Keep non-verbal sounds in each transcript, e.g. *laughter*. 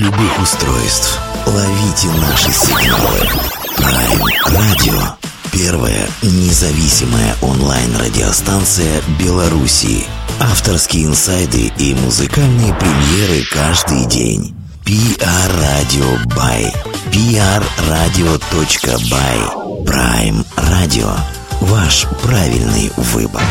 любых устройств. Ловите наши сигналы. Prime Radio. Первая независимая онлайн-радиостанция Беларуси. Авторские инсайды и музыкальные премьеры каждый день. PR Radio by prradio.by Prime Radio. Ваш правильный выбор.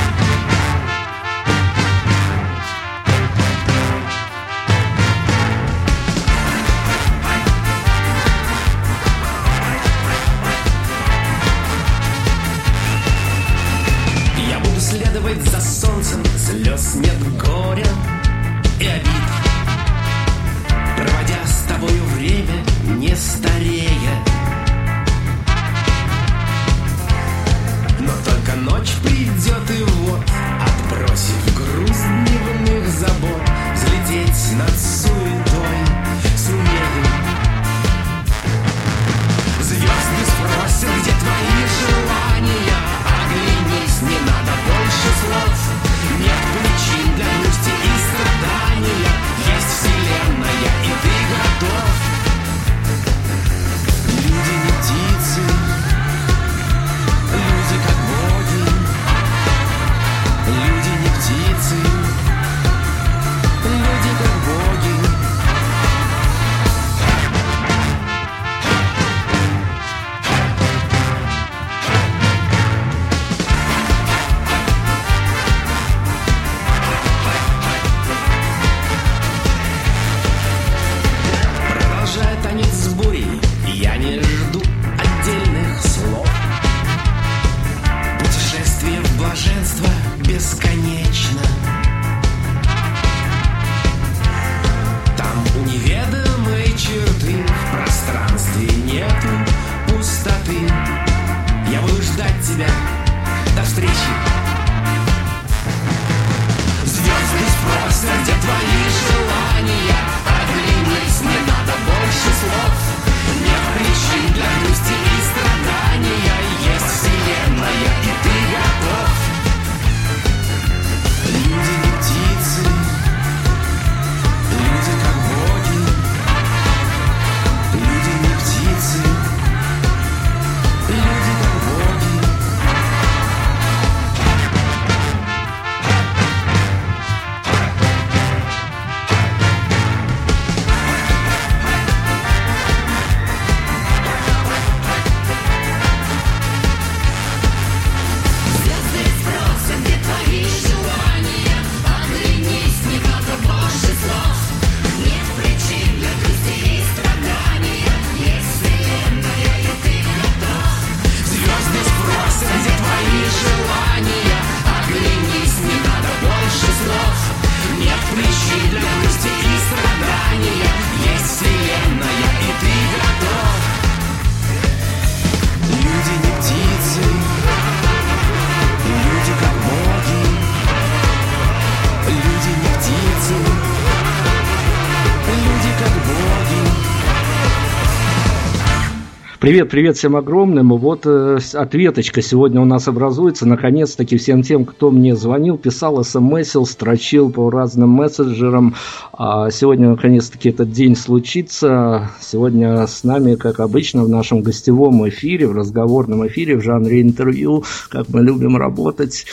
Привет, привет всем огромным. Вот э, ответочка сегодня у нас образуется. Наконец-таки всем тем, кто мне звонил, писал, смсил, строчил по разным мессенджерам. А сегодня наконец-таки этот день случится. Сегодня с нами, как обычно, в нашем гостевом эфире, в разговорном эфире, в жанре интервью, как мы любим работать.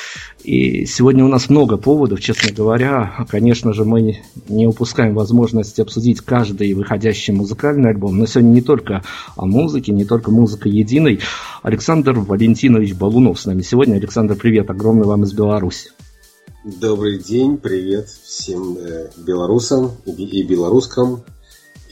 И сегодня у нас много поводов, честно говоря. Конечно же, мы не упускаем возможности обсудить каждый выходящий музыкальный альбом. Но сегодня не только о музыке, не только музыка единой. Александр Валентинович Балунов с нами сегодня. Александр, привет, огромный вам из Беларуси. Добрый день, привет всем э, белорусам и белорускам,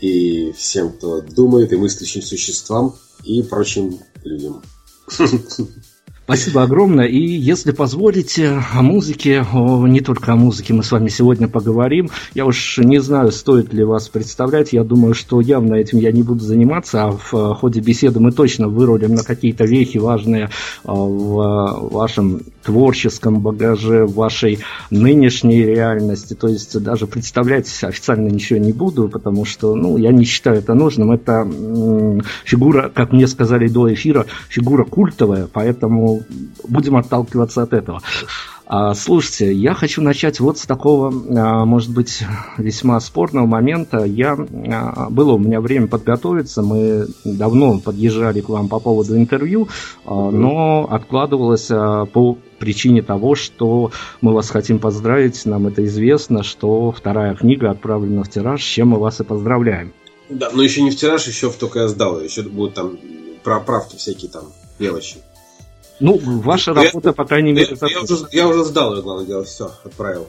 и всем, кто думает, и мыслящим существам, и прочим людям. *laughs* Спасибо огромное. И если позволите, о музыке, о, не только о музыке мы с вами сегодня поговорим. Я уж не знаю, стоит ли вас представлять. Я думаю, что явно этим я не буду заниматься, а в э, ходе беседы мы точно вырулим на какие-то вехи важные э, в вашем творческом багаже, в вашей нынешней реальности. То есть даже представлять официально ничего не буду, потому что ну, я не считаю это нужным. Это фигура, как мне сказали до эфира, фигура культовая, поэтому будем отталкиваться от этого. А, слушайте, я хочу начать вот с такого, а, может быть, весьма спорного момента. Я, а, было у меня время подготовиться, мы давно подъезжали к вам по поводу интервью, но откладывалось по причине того, что мы вас хотим поздравить, нам это известно, что вторая книга отправлена в тираж, с чем мы вас и поздравляем. Да, но еще не в тираж, еще в только я сдал, еще будут там проправки всякие там, мелочи. Ну, ваша я, работа, по крайней мере, я, я, уже, я уже сдал, главное дело, все, отправил.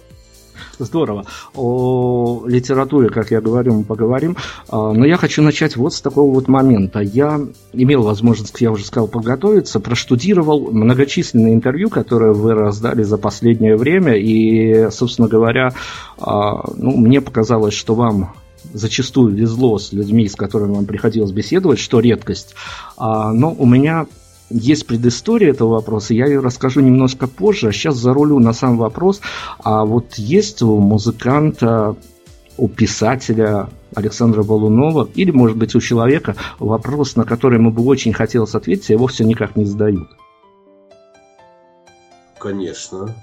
Здорово. О литературе, как я говорю, мы поговорим. А, но я хочу начать вот с такого вот момента. Я имел возможность, я уже сказал, подготовиться, проштудировал многочисленные интервью, которые вы раздали за последнее время. И, собственно говоря, а, ну, мне показалось, что вам зачастую везло с людьми, с которыми вам приходилось беседовать, что редкость. А, но у меня есть предыстория этого вопроса, я ее расскажу немножко позже, а сейчас зарулю на сам вопрос. А вот есть у музыканта, у писателя Александра Балунова, или, может быть, у человека вопрос, на который ему бы очень хотелось ответить, а его все никак не задают? Конечно.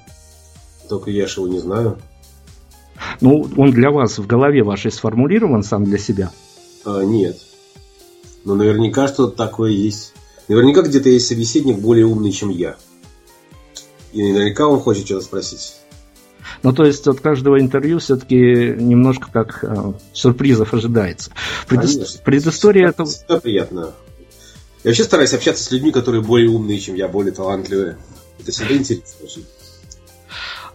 Только я же его не знаю. Ну, он для вас в голове вашей сформулирован сам для себя? А, нет. Но наверняка что-то такое есть. Наверняка где-то есть собеседник более умный, чем я. И наверняка он хочет что-то спросить. Ну, то есть от каждого интервью все-таки немножко как э, сюрпризов ожидается. Предыс... Предыстория это... Всегда приятно. Я вообще стараюсь общаться с людьми, которые более умные, чем я, более талантливые. Это всегда интересно.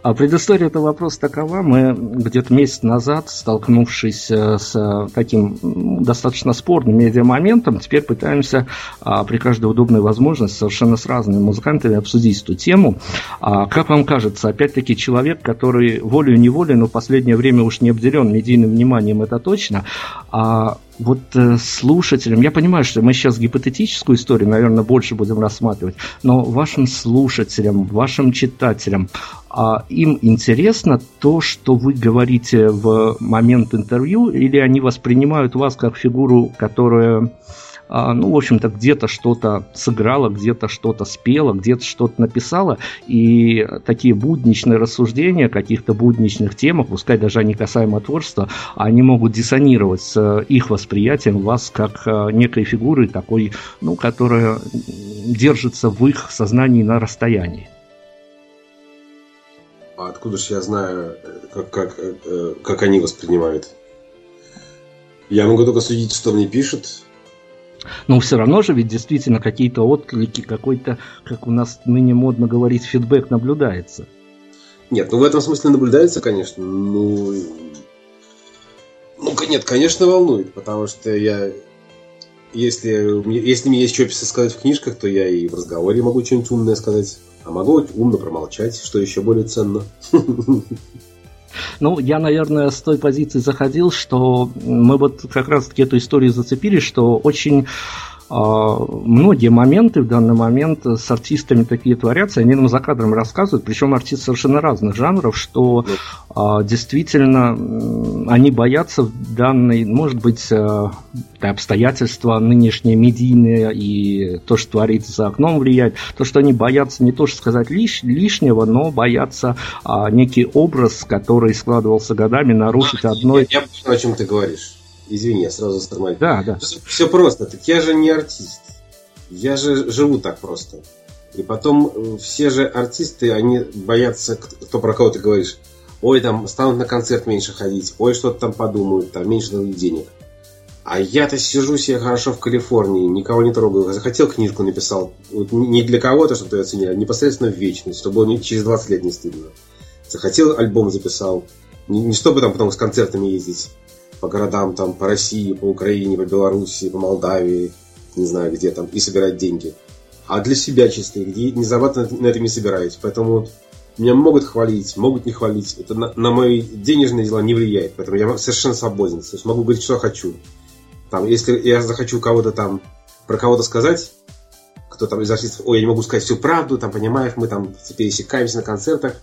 А предыстория этого вопроса такова. Мы где-то месяц назад, столкнувшись э, с таким достаточно спорным медиамоментом, теперь пытаемся а, при каждой удобной возможности совершенно с разными музыкантами обсудить эту тему. А, как вам кажется, опять-таки человек, который волею-неволей, но в последнее время уж не обделен медийным вниманием, это точно, а вот э, слушателям, я понимаю, что мы сейчас гипотетическую историю, наверное, больше будем рассматривать, но вашим слушателям, вашим читателям, а им интересно то, что вы говорите в момент интервью, или они воспринимают вас как фигуру, которая ну, в общем-то, где-то что-то сыграла, где-то что-то спела, где-то что-то написала, и такие будничные рассуждения каких-то будничных темах, пускай даже они касаемо творчества, они могут диссонировать с их восприятием вас как а, некой фигуры такой, ну, которая держится в их сознании на расстоянии. А откуда же я знаю, как, как, э, как они воспринимают? Я могу только судить, что мне пишут, но все равно же ведь действительно какие-то отклики, какой-то, как у нас ныне модно говорить, фидбэк наблюдается. Нет, ну в этом смысле наблюдается, конечно. Ну, ну нет, конечно, волнует, потому что я если, если мне есть что сказать в книжках, то я и в разговоре могу что-нибудь умное сказать. А могу умно промолчать, что еще более ценно. *laughs* Ну, я, наверное, с той позиции заходил, что мы вот как раз-таки эту историю зацепили, что очень многие моменты в данный момент с артистами такие творятся, они нам за кадром рассказывают, причем артисты совершенно разных жанров, что а, действительно они боятся в данной, может быть, а, обстоятельства нынешние медийные и то, что творится за окном влияет, то, что они боятся не то, что сказать лиш, лишнего, но боятся а, некий образ, который складывался годами, нарушить одной... Я, я понимаю, о чем ты говоришь. Извини, я сразу остановил. Да, да. Все просто. Так я же не артист. Я же живу так просто. И потом э, все же артисты, они боятся, кто про кого ты говоришь. Ой, там станут на концерт меньше ходить, ой, что-то там подумают, там меньше дадут денег. А я-то сижу себе хорошо в Калифорнии, никого не трогаю. Захотел книжку написал. Вот не для кого-то, чтобы ты оценил, а непосредственно в вечность, чтобы было через 20 лет не стыдно. Захотел альбом записал. Не, не чтобы там потом с концертами ездить по городам, там, по России, по Украине, по Белоруссии, по Молдавии, не знаю где там, и собирать деньги. А для себя чисто, где не зарабатывать на этом не собираюсь. Поэтому вот меня могут хвалить, могут не хвалить. Это на, на мои денежные дела не влияет. Поэтому я совершенно свободен. То есть могу говорить, что хочу. Там, если я захочу кого-то там, про кого-то сказать, кто там из артистов, ой, я не могу сказать всю правду, там, понимаешь, мы там пересекаемся на концертах,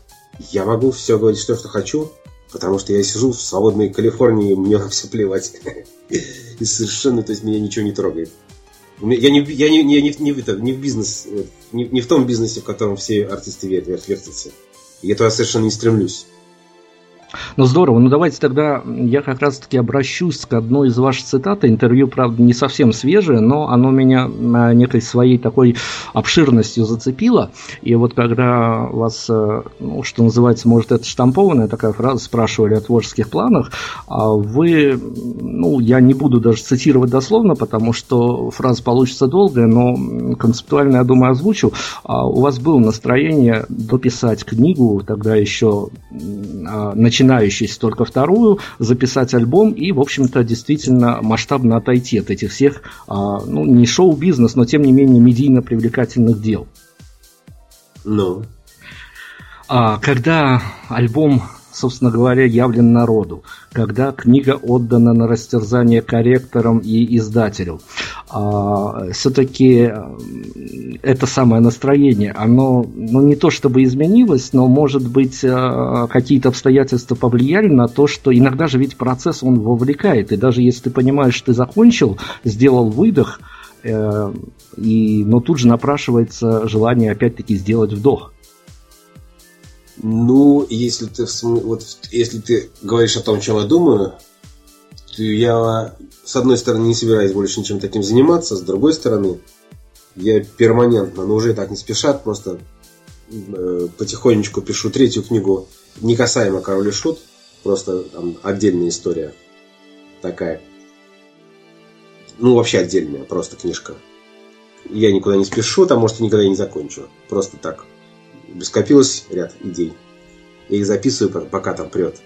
я могу все говорить, что, что хочу, Потому что я сижу в свободной Калифорнии, мне все плевать. *laughs* И совершенно, то есть, меня ничего не трогает. Я не, я не, не, не, не, не, не в бизнес, не, не в том бизнесе, в котором все артисты вертятся. Я совершенно не стремлюсь. Ну здорово, ну давайте тогда я как раз таки обращусь к одной из ваших цитат. Интервью, правда, не совсем свежее, но оно меня на некой своей такой обширностью зацепило. И вот когда вас, э, ну, что называется, может, это штампованная такая фраза, спрашивали о творческих планах, а вы, ну, я не буду даже цитировать дословно, потому что фраза получится долгая, но концептуально, я думаю, озвучу. А у вас было настроение дописать книгу, тогда еще а, начинать начинающийся только вторую, записать альбом и, в общем-то, действительно масштабно отойти от этих всех, а, ну, не шоу-бизнес, но, тем не менее, медийно привлекательных дел. Ну? А, когда альбом собственно говоря, явлен народу, когда книга отдана на растерзание корректорам и издателю. А, все-таки это самое настроение, оно ну, не то чтобы изменилось, но, может быть, а, какие-то обстоятельства повлияли на то, что иногда же ведь процесс он вовлекает, и даже если ты понимаешь, ты закончил, сделал выдох, э, и, но тут же напрашивается желание опять-таки сделать вдох. Ну, если ты, вот, если ты говоришь о том, чем я думаю, то я, с одной стороны, не собираюсь больше ничем таким заниматься, с другой стороны, я перманентно, но уже так не спешат, просто э, потихонечку пишу третью книгу, не касаемо Король и Шут, просто там отдельная история такая. Ну, вообще отдельная, просто книжка. Я никуда не спешу, там, может, и никогда и не закончу. Просто так скопилось ряд идей. Я их записываю, пока там прет.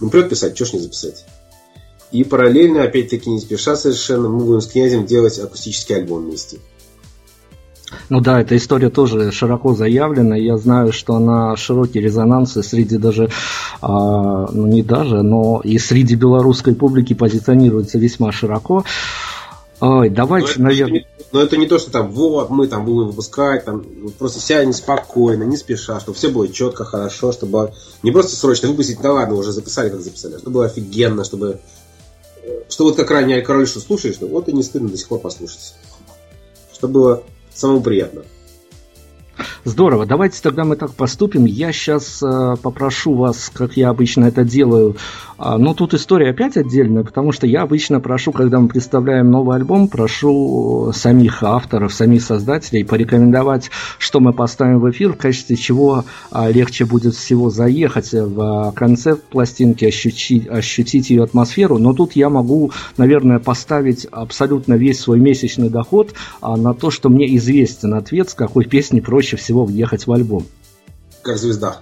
Ну, прет писать, что ж не записать. И параллельно, опять-таки, не спеша совершенно, мы будем с князем делать акустический альбом вместе. Ну да, эта история тоже широко заявлена. Я знаю, что она широкий резонанс и среди даже, а, ну не даже, но и среди белорусской публики позиционируется весьма широко. Ой, давайте, но наверное... Но это не то, что там, вот, мы там будем выпускать, там, просто вся неспокойно, не спеша, чтобы все было четко, хорошо, чтобы не просто срочно выпустить, да ладно, уже записали, как записали, а чтобы было офигенно, чтобы, что вот как ранее король, что слушаешь, ну вот и не стыдно до сих пор послушать. Чтобы было самому приятно. Здорово, давайте тогда мы так поступим. Я сейчас э, попрошу вас, как я обычно это делаю, а, ну, тут история опять отдельная, потому что я обычно прошу, когда мы представляем новый альбом, прошу самих авторов, самих создателей порекомендовать, что мы поставим в эфир, в качестве чего а, легче будет всего заехать в концепт пластинки, ощутить, ощутить ее атмосферу. Но тут я могу, наверное, поставить абсолютно весь свой месячный доход а, на то, что мне известен ответ, с какой песни проще всего въехать в альбом. Как звезда.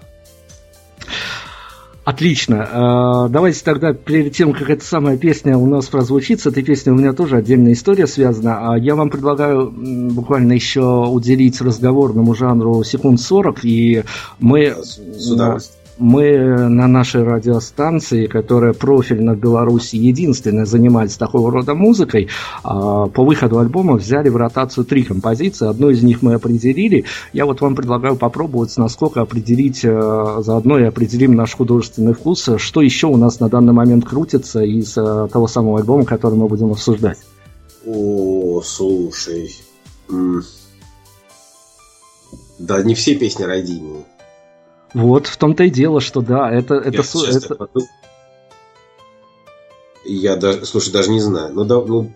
Отлично. А, давайте тогда, перед тем, как эта самая песня у нас прозвучит, с этой песней у меня тоже отдельная история связана. А я вам предлагаю буквально еще уделить разговорному жанру секунд 40, и мы... С удовольствием мы на нашей радиостанции, которая профильно в Беларуси единственная занимается такого рода музыкой, а, по выходу альбома взяли в ротацию три композиции. Одну из них мы определили. Я вот вам предлагаю попробовать, насколько определить, э, заодно и определим наш художественный вкус, что еще у нас на данный момент крутится из э, того самого альбома, который мы будем обсуждать. О, слушай. Да, не все песни родильные. Вот, в том-то и дело, что да, это... это, я, это... Потом... я даже, слушай, даже не знаю. Ну, да, ну,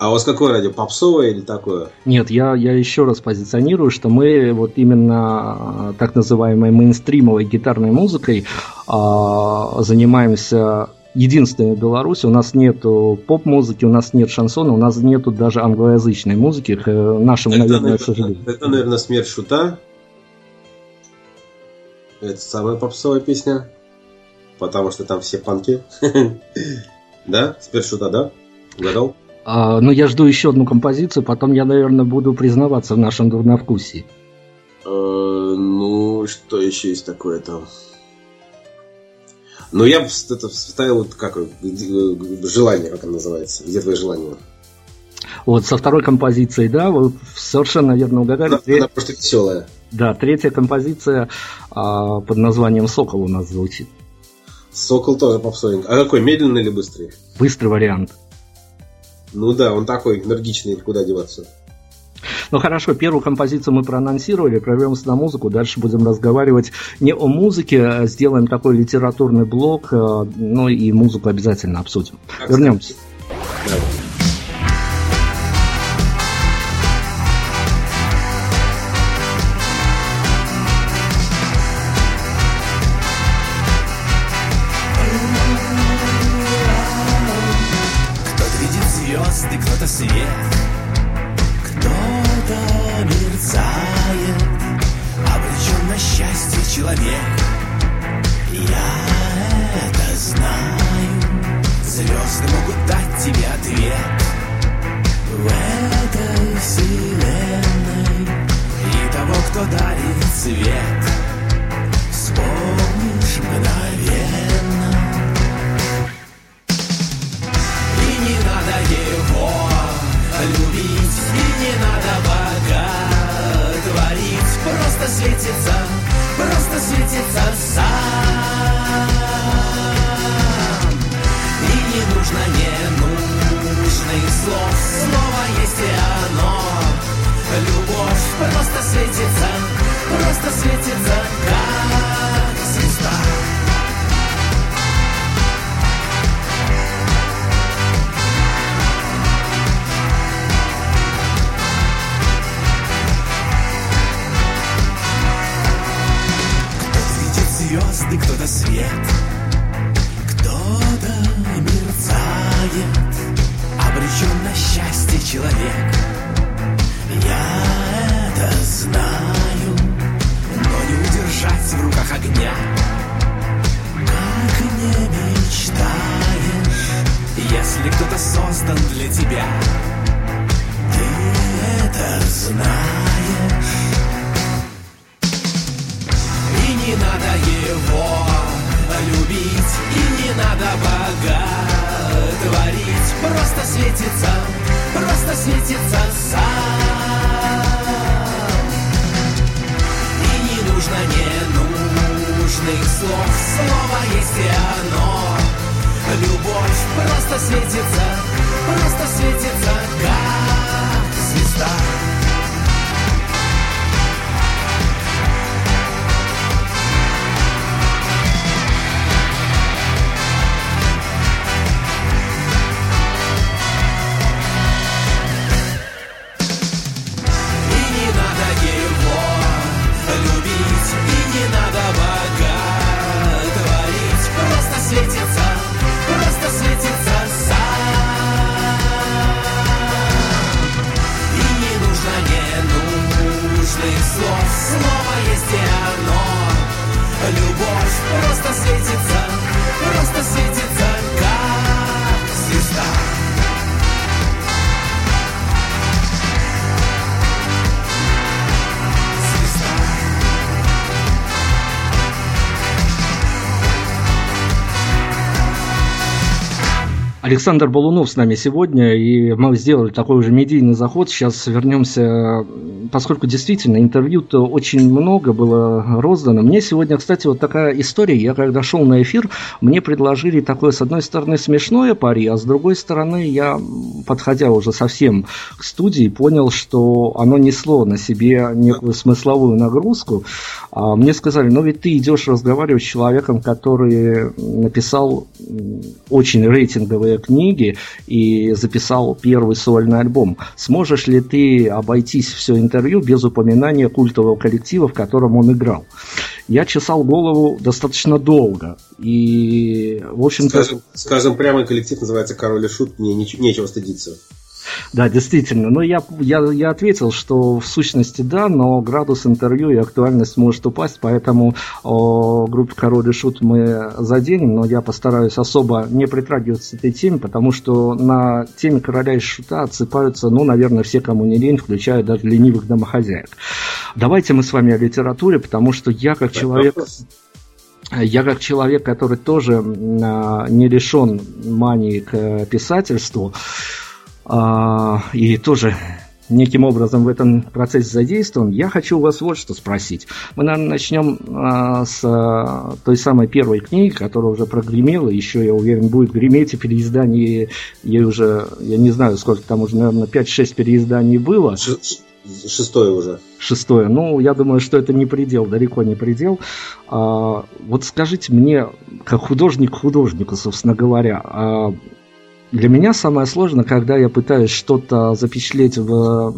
а у вас какое радио? Попсовое или такое? Нет, я, я еще раз позиционирую, что мы вот именно так называемой мейнстримовой гитарной музыкой а, занимаемся единственной в Беларуси. У нас нет поп-музыки, у нас нет шансона, у нас нету даже англоязычной музыки, к нашему, это, наверное, к сожалению. Это, наверное, смерть шута. Это самая попсовая песня. Потому что там все панки. *laughs* Да? Спершута, да? Угадал? А, ну, я жду еще одну композицию, потом я, наверное, буду признаваться в нашем дурновкусии. Э, ну, что еще есть такое там? Ну, я это вставил, как желание, как оно называется. Где твое желание? Вот, со второй композицией, да, вы совершенно наверное угадали. Она, она просто веселая. Да, третья композиция а, под названием «Сокол» у нас звучит. «Сокол» тоже попсовенький. А какой, медленный или быстрый? Быстрый вариант. Ну да, он такой энергичный, куда деваться. Ну хорошо, первую композицию мы проанонсировали, прорвемся на музыку, дальше будем разговаривать не о музыке, а сделаем такой литературный блок, э, ну и музыку обязательно обсудим. Вернемся. Давай. Александр Балунов с нами сегодня, и мы сделали такой уже медийный заход. Сейчас вернемся, поскольку действительно интервью-то очень много было роздано. Мне сегодня, кстати, вот такая история. Я когда шел на эфир, мне предложили такое, с одной стороны, смешное пари, а с другой стороны, я, подходя уже совсем к студии, понял, что оно несло на себе некую смысловую нагрузку. А мне сказали, ну ведь ты идешь разговаривать с человеком, который написал очень рейтинговые книги и записал первый сольный альбом. Сможешь ли ты обойтись все интервью без упоминания культового коллектива, в котором он играл? Я чесал голову достаточно долго. И, в общем-то... Скажем, скажем прямо, коллектив называется «Король и Шут», мне нечего стыдиться. Да, действительно. Но я, я, я ответил, что в сущности да, но градус интервью и актуальность может упасть, поэтому о группе Король и Шут мы заденем, но я постараюсь особо не притрагиваться к этой теме, потому что на теме Короля и Шута отсыпаются, ну, наверное, все, кому не лень, включая даже ленивых домохозяек. Давайте мы с вами о литературе, потому что я как человек... Я как человек, который тоже а, не лишен мании к писательству, а, и тоже неким образом в этом процессе задействован, я хочу у вас вот что спросить. Мы, наверное, начнем а, с а, той самой первой книги, которая уже прогремела, еще, я уверен, будет греметь, и переиздание ей уже, я не знаю, сколько там уже, наверное, 5-6 переизданий было. шестое уже. Шестое. Ну, я думаю, что это не предел, далеко не предел. А, вот скажите мне, как художник художнику, собственно говоря, а для меня самое сложное, когда я пытаюсь что-то запечатлеть в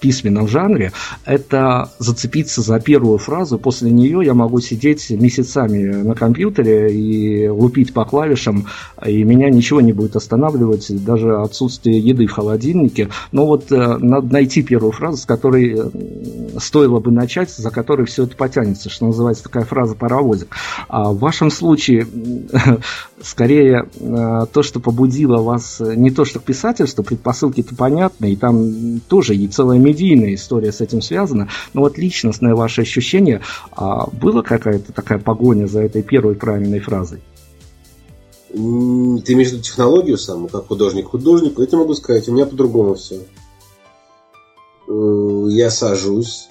письменном жанре, это зацепиться за первую фразу. После нее я могу сидеть месяцами на компьютере и лупить по клавишам, и меня ничего не будет останавливать, даже отсутствие еды в холодильнике. Но вот э, надо найти первую фразу, с которой э, стоило бы начать, за которой все это потянется, что называется такая фраза паровозик. А в вашем случае *laughs* скорее э, то, что побудило вас э, не то, что к писательству, предпосылки-то понятны, и там тоже и целая медийная история с этим связана, но вот личностное ваше ощущение, а было какая-то такая погоня за этой первой правильной фразой? Ты имеешь в виду технологию саму, как художник художнику? Я тебе могу сказать, у меня по-другому все. Э, я сажусь,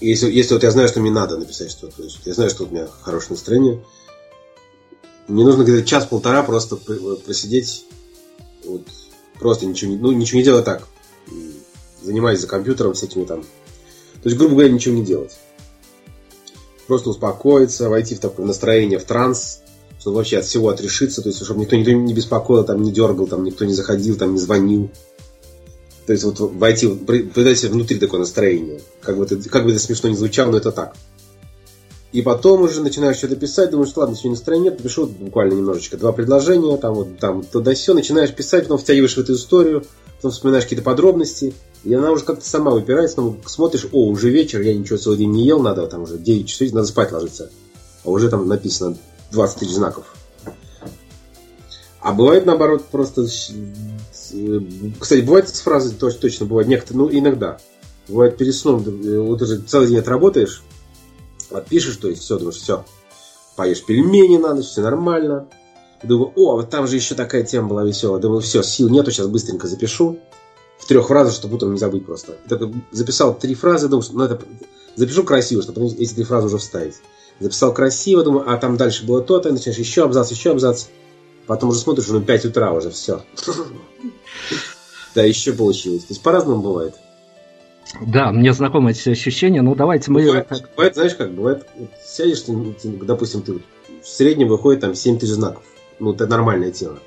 если, если вот я знаю, что мне надо написать что-то, то есть я знаю, что у меня хорошее настроение, мне нужно где-то час-полтора просто просидеть, вот, просто ничего не, ну, ничего не делать так. Занимаясь за компьютером с этими там. То есть, грубо говоря, ничего не делать. Просто успокоиться, войти в такое настроение, в транс, чтобы вообще от всего отрешиться, то есть, чтобы никто, никто не беспокоил, там, не дергал, там, никто не заходил, там, не звонил. То есть, вот войти, придать себе внутри такое настроение. Как бы, это, как бы это смешно не звучало, но это так. И потом уже начинаешь что-то писать, думаешь, ладно, сегодня настроения нет, напишу буквально немножечко, два предложения, там вот там туда все, начинаешь писать, потом втягиваешь в эту историю, потом вспоминаешь какие-то подробности, и она уже как-то сама выпирается, но смотришь, о, уже вечер, я ничего целый день не ел, надо там уже 9 часов, надо спать ложиться. А уже там написано 20 тысяч знаков. А бывает наоборот просто... Кстати, бывает с фразой точно бывает некоторые, ну иногда. Бывает перед сном, вот уже целый день отработаешь, Отпишешь, то есть все, думаешь, все, поешь пельмени на ночь, все нормально. Думаю, о, вот там же еще такая тема была веселая. Думаю, все, сил нету, сейчас быстренько запишу. В трех фразах, чтобы утром не забыть просто. И так записал три фразы, думаю, ну это запишу красиво, чтобы эти три фразы уже вставить. Записал красиво, думаю, а там дальше было то-то, начинаешь еще абзац, еще абзац. Потом уже смотришь, ну 5 утра уже, все. *laughs* Да, еще получилось. То есть по-разному бывает. Да, мне знакомы эти ощущения. Ну, давайте мы... Бывает, бывает знаешь как, бывает, сядешь, ты, допустим, ты в среднем выходит там 7 тысяч знаков. Ну, это нормальное тело.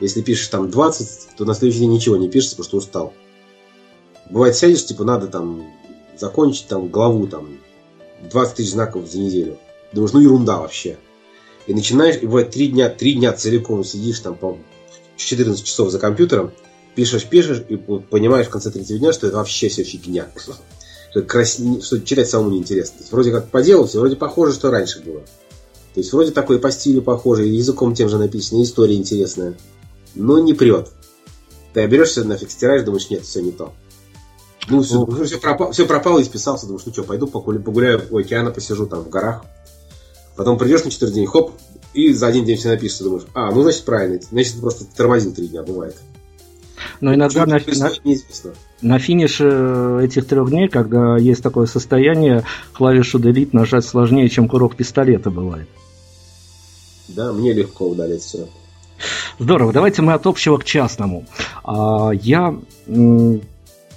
Если пишешь там 20, то на следующий день ничего не пишешь, потому что устал. Бывает, сядешь, типа, надо там закончить там главу там 20 тысяч знаков за неделю. Думаешь, ну ерунда вообще. И начинаешь, и бывает три дня, три дня целиком сидишь там по 14 часов за компьютером, пишешь, пишешь, и понимаешь в конце третьего дня, что это вообще все фигня. Что, крас... что читать самому неинтересно. То есть, вроде как по делу все, вроде похоже, что раньше было. То есть вроде такой по стилю похоже, языком тем же написано, история интересная. Но не прет. Ты берешься, нафиг стираешь, думаешь, нет, все не то. Ну, все, ну, все, пропало, все пропало и списался, думаешь, ну что, пойду погуляю, погуляю у океана, посижу там в горах. Потом придешь на четвертый день, хоп, и за один день все напишешь, думаешь, а, ну значит правильно, значит просто тормозил три дня, бывает. Но иногда на, на, на финише этих трех дней, когда есть такое состояние, клавишу Delete нажать сложнее, чем курок пистолета бывает. Да, мне легко удалить все. Здорово, давайте мы от общего к частному. А, я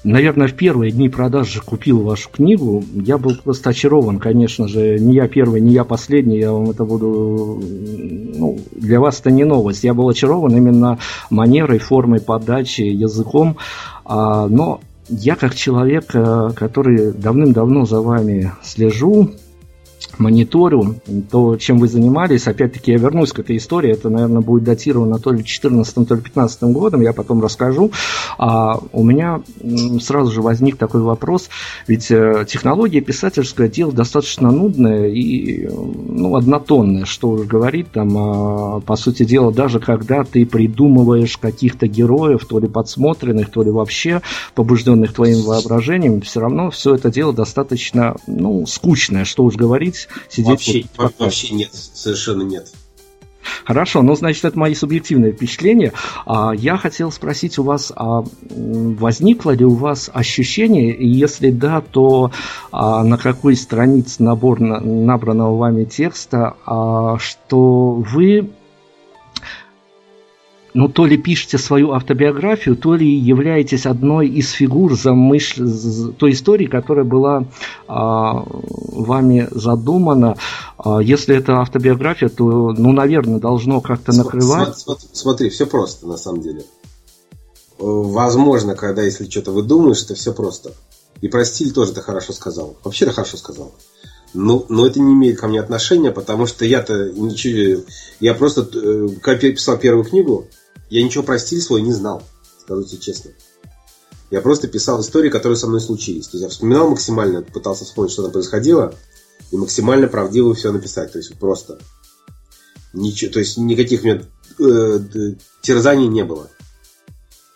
наверное, в первые дни продажи купил вашу книгу. Я был просто очарован, конечно же. Не я первый, не я последний. Я вам это буду... Ну, для вас это не новость. Я был очарован именно манерой, формой подачи, языком. А, но я как человек, э, который давным-давно за вами слежу, мониторю то, чем вы занимались. Опять-таки, я вернусь к этой истории. Это, наверное, будет датировано то ли 14 то ли 15 годом. Я потом расскажу. А у меня сразу же возник такой вопрос. Ведь э, технология писательское дело достаточно нудное и ну, однотонное. Что уж говорить там, а, по сути дела, даже когда ты придумываешь каких-то героев, то ли подсмотренных, то ли вообще побужденных твоим воображением, все равно все это дело достаточно ну, скучное, что уж говорить сидеть... Вообще, вот, вообще нет, совершенно нет. Хорошо, ну, значит, это мои субъективные впечатления. А, я хотел спросить у вас, а возникло ли у вас ощущение, и если да, то а, на какой странице набор, набранного вами текста, а, что вы ну, то ли пишете свою автобиографию, то ли являетесь одной из фигур замышль... той истории, которая была а, вами задумана. А, если это автобиография, то, ну, наверное, должно как-то накрывать. Смотри, смотри, смотри, все просто на самом деле. Возможно, когда если что-то выдумаешь, это все просто. И про стиль тоже ты хорошо сказал. Вообще ты хорошо сказал. Но, но это не имеет ко мне отношения, потому что я-то ничего... Я просто, э, когда писал первую книгу, я ничего про стиль свой не знал, скажу тебе честно. Я просто писал истории, которые со мной случились. То есть я вспоминал максимально, пытался вспомнить, что там происходило, и максимально правдиво все написать. То есть просто ничего, то есть никаких у меня э, терзаний не было.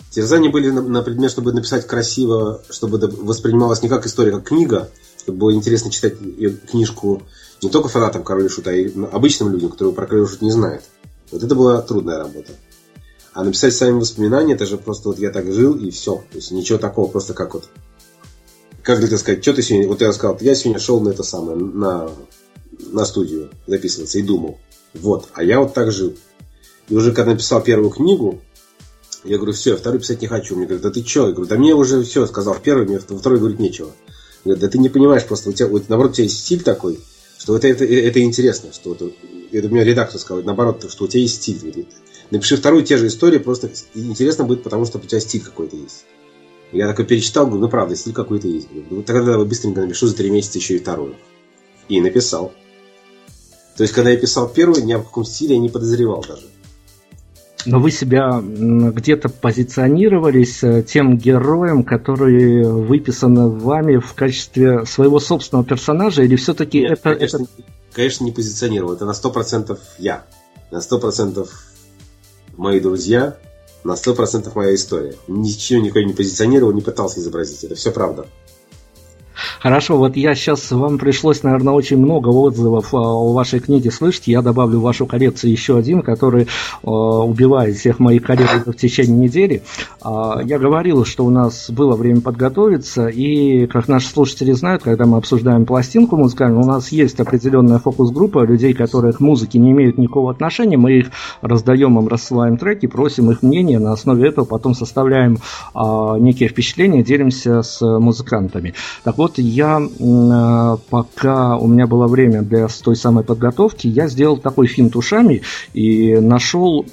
Терзания были на, на предмет, чтобы написать красиво, чтобы воспринималась не как история, как книга, чтобы было интересно читать книжку не только фанатам Короля Шута, а и обычным людям, которые про Короля Шут не знают. Вот это была трудная работа. А написать сами воспоминания, это же просто вот я так жил и все. То есть ничего такого, просто как вот... Как это сказать, что ты сегодня... Вот я сказал, я сегодня шел на это самое, на, на студию записываться и думал. Вот, а я вот так жил. И уже когда написал первую книгу, я говорю, все, вторую писать не хочу. Мне говорят, да ты что? Я говорю, да мне уже все сказал первый, мне второй говорить нечего. Говорят, да ты не понимаешь, просто у тебя, вот, наоборот, у тебя есть стиль такой, что это, это, это интересно, что это, это мне редактор сказал, наоборот, что у тебя есть стиль. Говорит. Напиши вторую те же истории, просто интересно будет, потому что у тебя стиль какой-то есть. Я такой перечитал, говорю, ну правда, стиль какой-то есть. Говорю, тогда давай быстренько напишу за три месяца еще и вторую. И написал. То есть, когда я писал первую, ни о каком стиле я не подозревал даже но вы себя где-то позиционировались э, тем героем, который выписан вами в качестве своего собственного персонажа, или все-таки это, конечно, это... Конечно, не позиционировал. Это на 100% я. На 100% мои друзья, на 100% моя история. Ничего никакой не позиционировал, не пытался изобразить. Это все правда. Хорошо, вот я сейчас, вам пришлось, наверное, очень много отзывов а, о вашей книге слышать. Я добавлю в вашу коллекцию еще один, который э, убивает всех моих коллег в течение недели. Э, я говорил, что у нас было время подготовиться, и, как наши слушатели знают, когда мы обсуждаем пластинку музыкальную, у нас есть определенная фокус-группа людей, которые к музыке не имеют никакого отношения. Мы их раздаем, им рассылаем треки, просим их мнение, на основе этого потом составляем некие впечатления, делимся с музыкантами. Так вот, я, э, пока у меня было время для той самой подготовки, я сделал такой финт ушами и нашел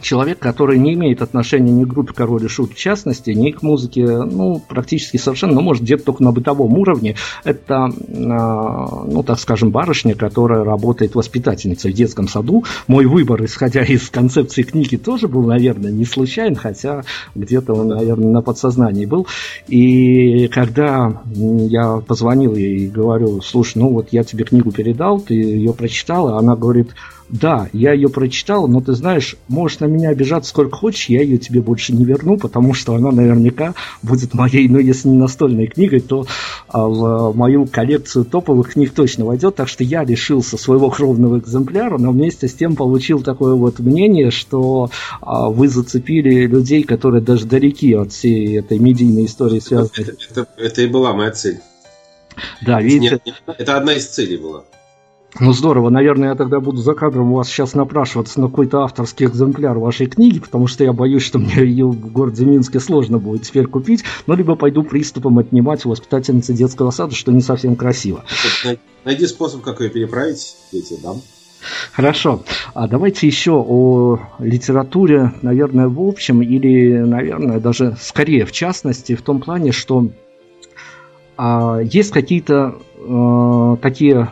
человек, который не имеет отношения ни к группе Король и Шут в частности, ни к музыке, ну, практически совершенно, ну, может, где-то только на бытовом уровне. Это, а, ну, так скажем, барышня, которая работает воспитательницей в детском саду. Мой выбор, исходя из концепции книги, тоже был, наверное, не случайен, хотя где-то он, наверное, на подсознании был. И когда я позвонил ей и говорю, слушай, ну, вот я тебе книгу передал, ты ее прочитала, она говорит, да, я ее прочитал, но ты знаешь, можешь на меня обижаться сколько хочешь, я ее тебе больше не верну, потому что она наверняка будет моей, ну если не настольной книгой, то а, в мою коллекцию топовых книг точно войдет, так что я лишился своего кровного экземпляра, но вместе с тем получил такое вот мнение, что а, вы зацепили людей, которые даже далеки от всей этой медийной истории связаны. Это, это, это и была моя цель. Да, видите? Нет, это одна из целей была. Ну здорово, наверное, я тогда буду за кадром у вас сейчас напрашиваться на какой-то авторский экземпляр вашей книги, потому что я боюсь, что мне ее в городе Минске сложно будет теперь купить, но либо пойду приступом отнимать у воспитательницы детского сада, что не совсем красиво. Найди способ, как ее переправить, я тебе дам. Хорошо. А давайте еще о литературе, наверное, в общем, или, наверное, даже скорее в частности, в том плане, что а, есть какие-то а, такие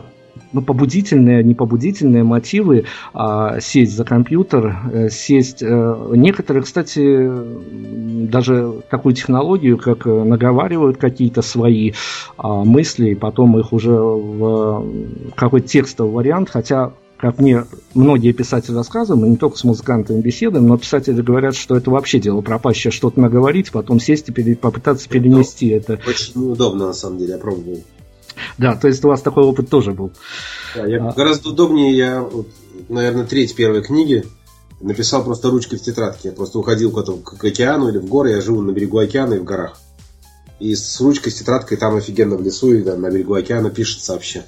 ну, побудительные, не побудительные мотивы а, сесть за компьютер, э, сесть... Э, некоторые, кстати, даже такую технологию, как э, наговаривают какие-то свои а, мысли, и потом их уже в какой-то текстовый вариант, хотя как мне многие писатели рассказывают, мы не только с музыкантами беседуем, но писатели говорят, что это вообще дело пропащее, что-то наговорить, потом сесть и попытаться перенести это. Очень неудобно, на самом деле, я пробовал. Да, то есть у вас такой опыт тоже был. Да, я а... гораздо удобнее, я, вот, наверное, треть первой книги написал просто ручкой в тетрадке. Я просто уходил куда-то к океану или в горы, я живу на берегу океана и в горах. И с ручкой, с тетрадкой там офигенно в лесу и да, на берегу океана пишется вообще.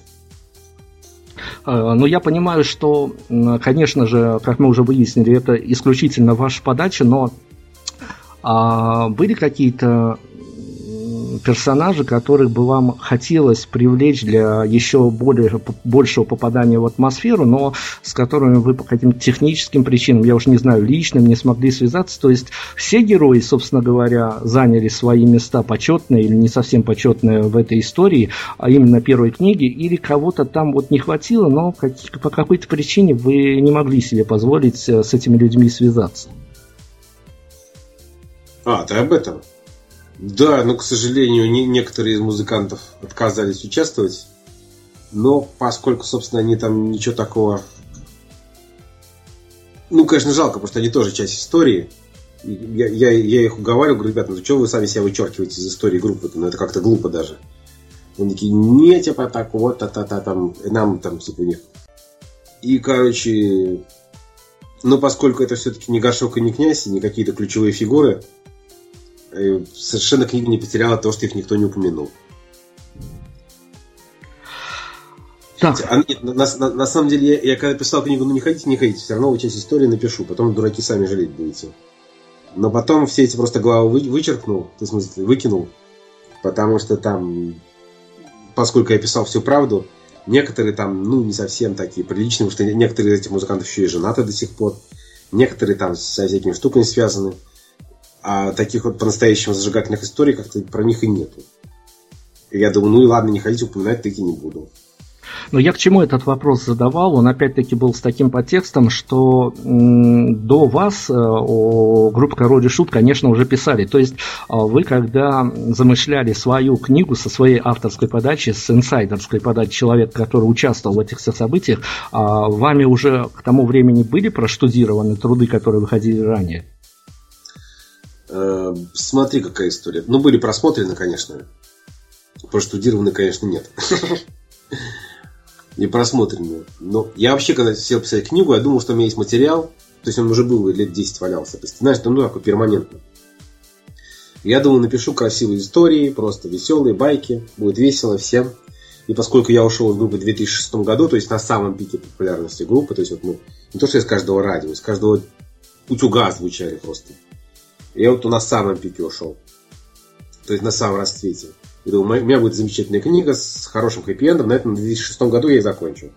Но я понимаю, что, конечно же, как мы уже выяснили, это исключительно ваша подача, но а были какие-то персонажи, которых бы вам хотелось привлечь для еще более, большего попадания в атмосферу, но с которыми вы по каким-то техническим причинам, я уж не знаю, личным не смогли связаться. То есть все герои, собственно говоря, заняли свои места почетные или не совсем почетные в этой истории, а именно первой книги, или кого-то там вот не хватило, но по какой-то причине вы не могли себе позволить э, с этими людьми связаться. А, ты об этом? Да, но, к сожалению, не, некоторые из музыкантов отказались участвовать. Но поскольку, собственно, они там ничего такого... Ну, конечно, жалко, потому что они тоже часть истории. Я, я, я их уговаривал, говорю, ребята, ну что вы сами себя вычеркиваете из истории группы? Ну, это как-то глупо даже. Они такие, не, типа, так вот, та-та-та, там, нам там, типа, них. И, короче, но поскольку это все-таки не Гашок и не князь, и не какие-то ключевые фигуры, совершенно книга не потеряла то, что их никто не упомянул. Так. А, нет, на, на, на самом деле, я, я когда писал книгу, ну не ходите, не ходите, все равно вы часть истории напишу, потом дураки сами жалеть будете. Но потом все эти просто главы вы, вычеркнул, в смысле, выкинул, потому что там, поскольку я писал всю правду, некоторые там, ну, не совсем такие приличные, потому что некоторые из этих музыкантов еще и женаты до сих пор, некоторые там со всякими штуками связаны. А таких вот по-настоящему зажигательных историй как-то про них и нету. И я думаю, ну и ладно, не хотите упоминать, таки не буду. Но я к чему этот вопрос задавал? Он опять-таки был с таким подтекстом, что до вас э, о группе Король и Шут, конечно, уже писали. То есть э, вы, когда замышляли свою книгу со своей авторской подачи, с инсайдерской подачи человека, который участвовал в этих всех событиях, э, вами уже к тому времени были проштудированы труды, которые выходили ранее? Э, смотри, какая история. Ну, были просмотрены, конечно. Проштудированы, конечно, нет. *laughs* Не просмотрены. Но я вообще, когда сел писать книгу, я думал, что у меня есть материал. То есть он уже был лет 10 валялся. То есть, знаешь, ну такой перманентно. Я думаю, напишу красивые истории, просто веселые байки. Будет весело всем. И поскольку я ушел из группы в 2006 году, то есть на самом пике популярности группы, то есть вот мы, не то что из каждого радио, из каждого утюга звучали просто. Я вот на самом пике ушел. То есть на самом расцвете. И думаю, у меня будет замечательная книга с хорошим хэппи-эндом. На этом в 2006 году я и закончу.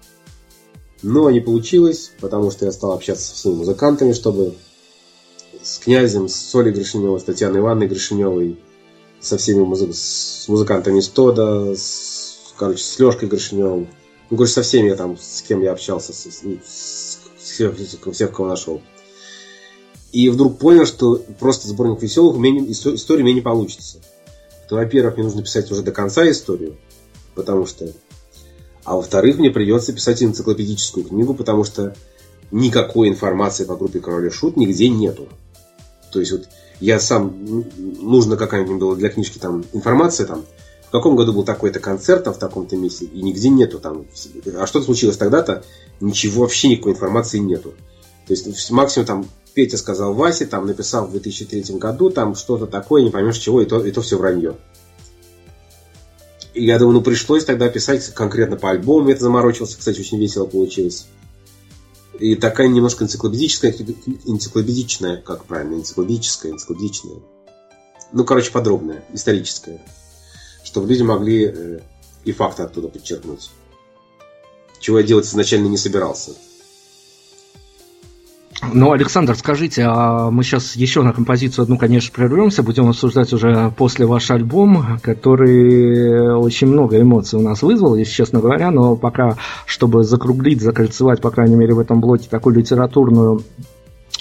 Но не получилось, потому что я стал общаться со всеми музыкантами, чтобы с князем, с Солей Гришиневой, с Татьяной Ивановной Гришиневой, со всеми музы... с музыкантами Стода, с, короче, с Лешкой Гришиневым. Ну, короче, со всеми я там, с кем я общался, с, с, с, всех, всех, кого нашел. И вдруг понял, что просто сборник веселых меня истории у меня не получится. То, во-первых, мне нужно писать уже до конца историю, потому что... А во-вторых, мне придется писать энциклопедическую книгу, потому что никакой информации по группе Король и Шут нигде нету. То есть вот я сам, нужно какая-нибудь была для книжки там информация там, в каком году был такой-то концерт там, в таком-то месте, и нигде нету там, а что случилось тогда-то, ничего, вообще никакой информации нету. То есть максимум там Петя сказал Васе, там написал в 2003 году, там что-то такое, не поймешь чего, и то, и то все вранье. И я думаю, ну пришлось тогда писать конкретно по альбому, это заморочился, кстати, очень весело получилось. И такая немножко энциклопедическая, энциклопедичная, как правильно, энциклопедическая, энциклопедичная. Ну, короче, подробная, историческая. Чтобы люди могли э, и факты оттуда подчеркнуть. Чего я делать изначально не собирался. Ну, Александр, скажите, а мы сейчас еще на композицию одну, конечно, прервемся, будем обсуждать уже после ваш альбом, который очень много эмоций у нас вызвал, если честно говоря, но пока, чтобы закруглить, закольцевать, по крайней мере, в этом блоке такую литературную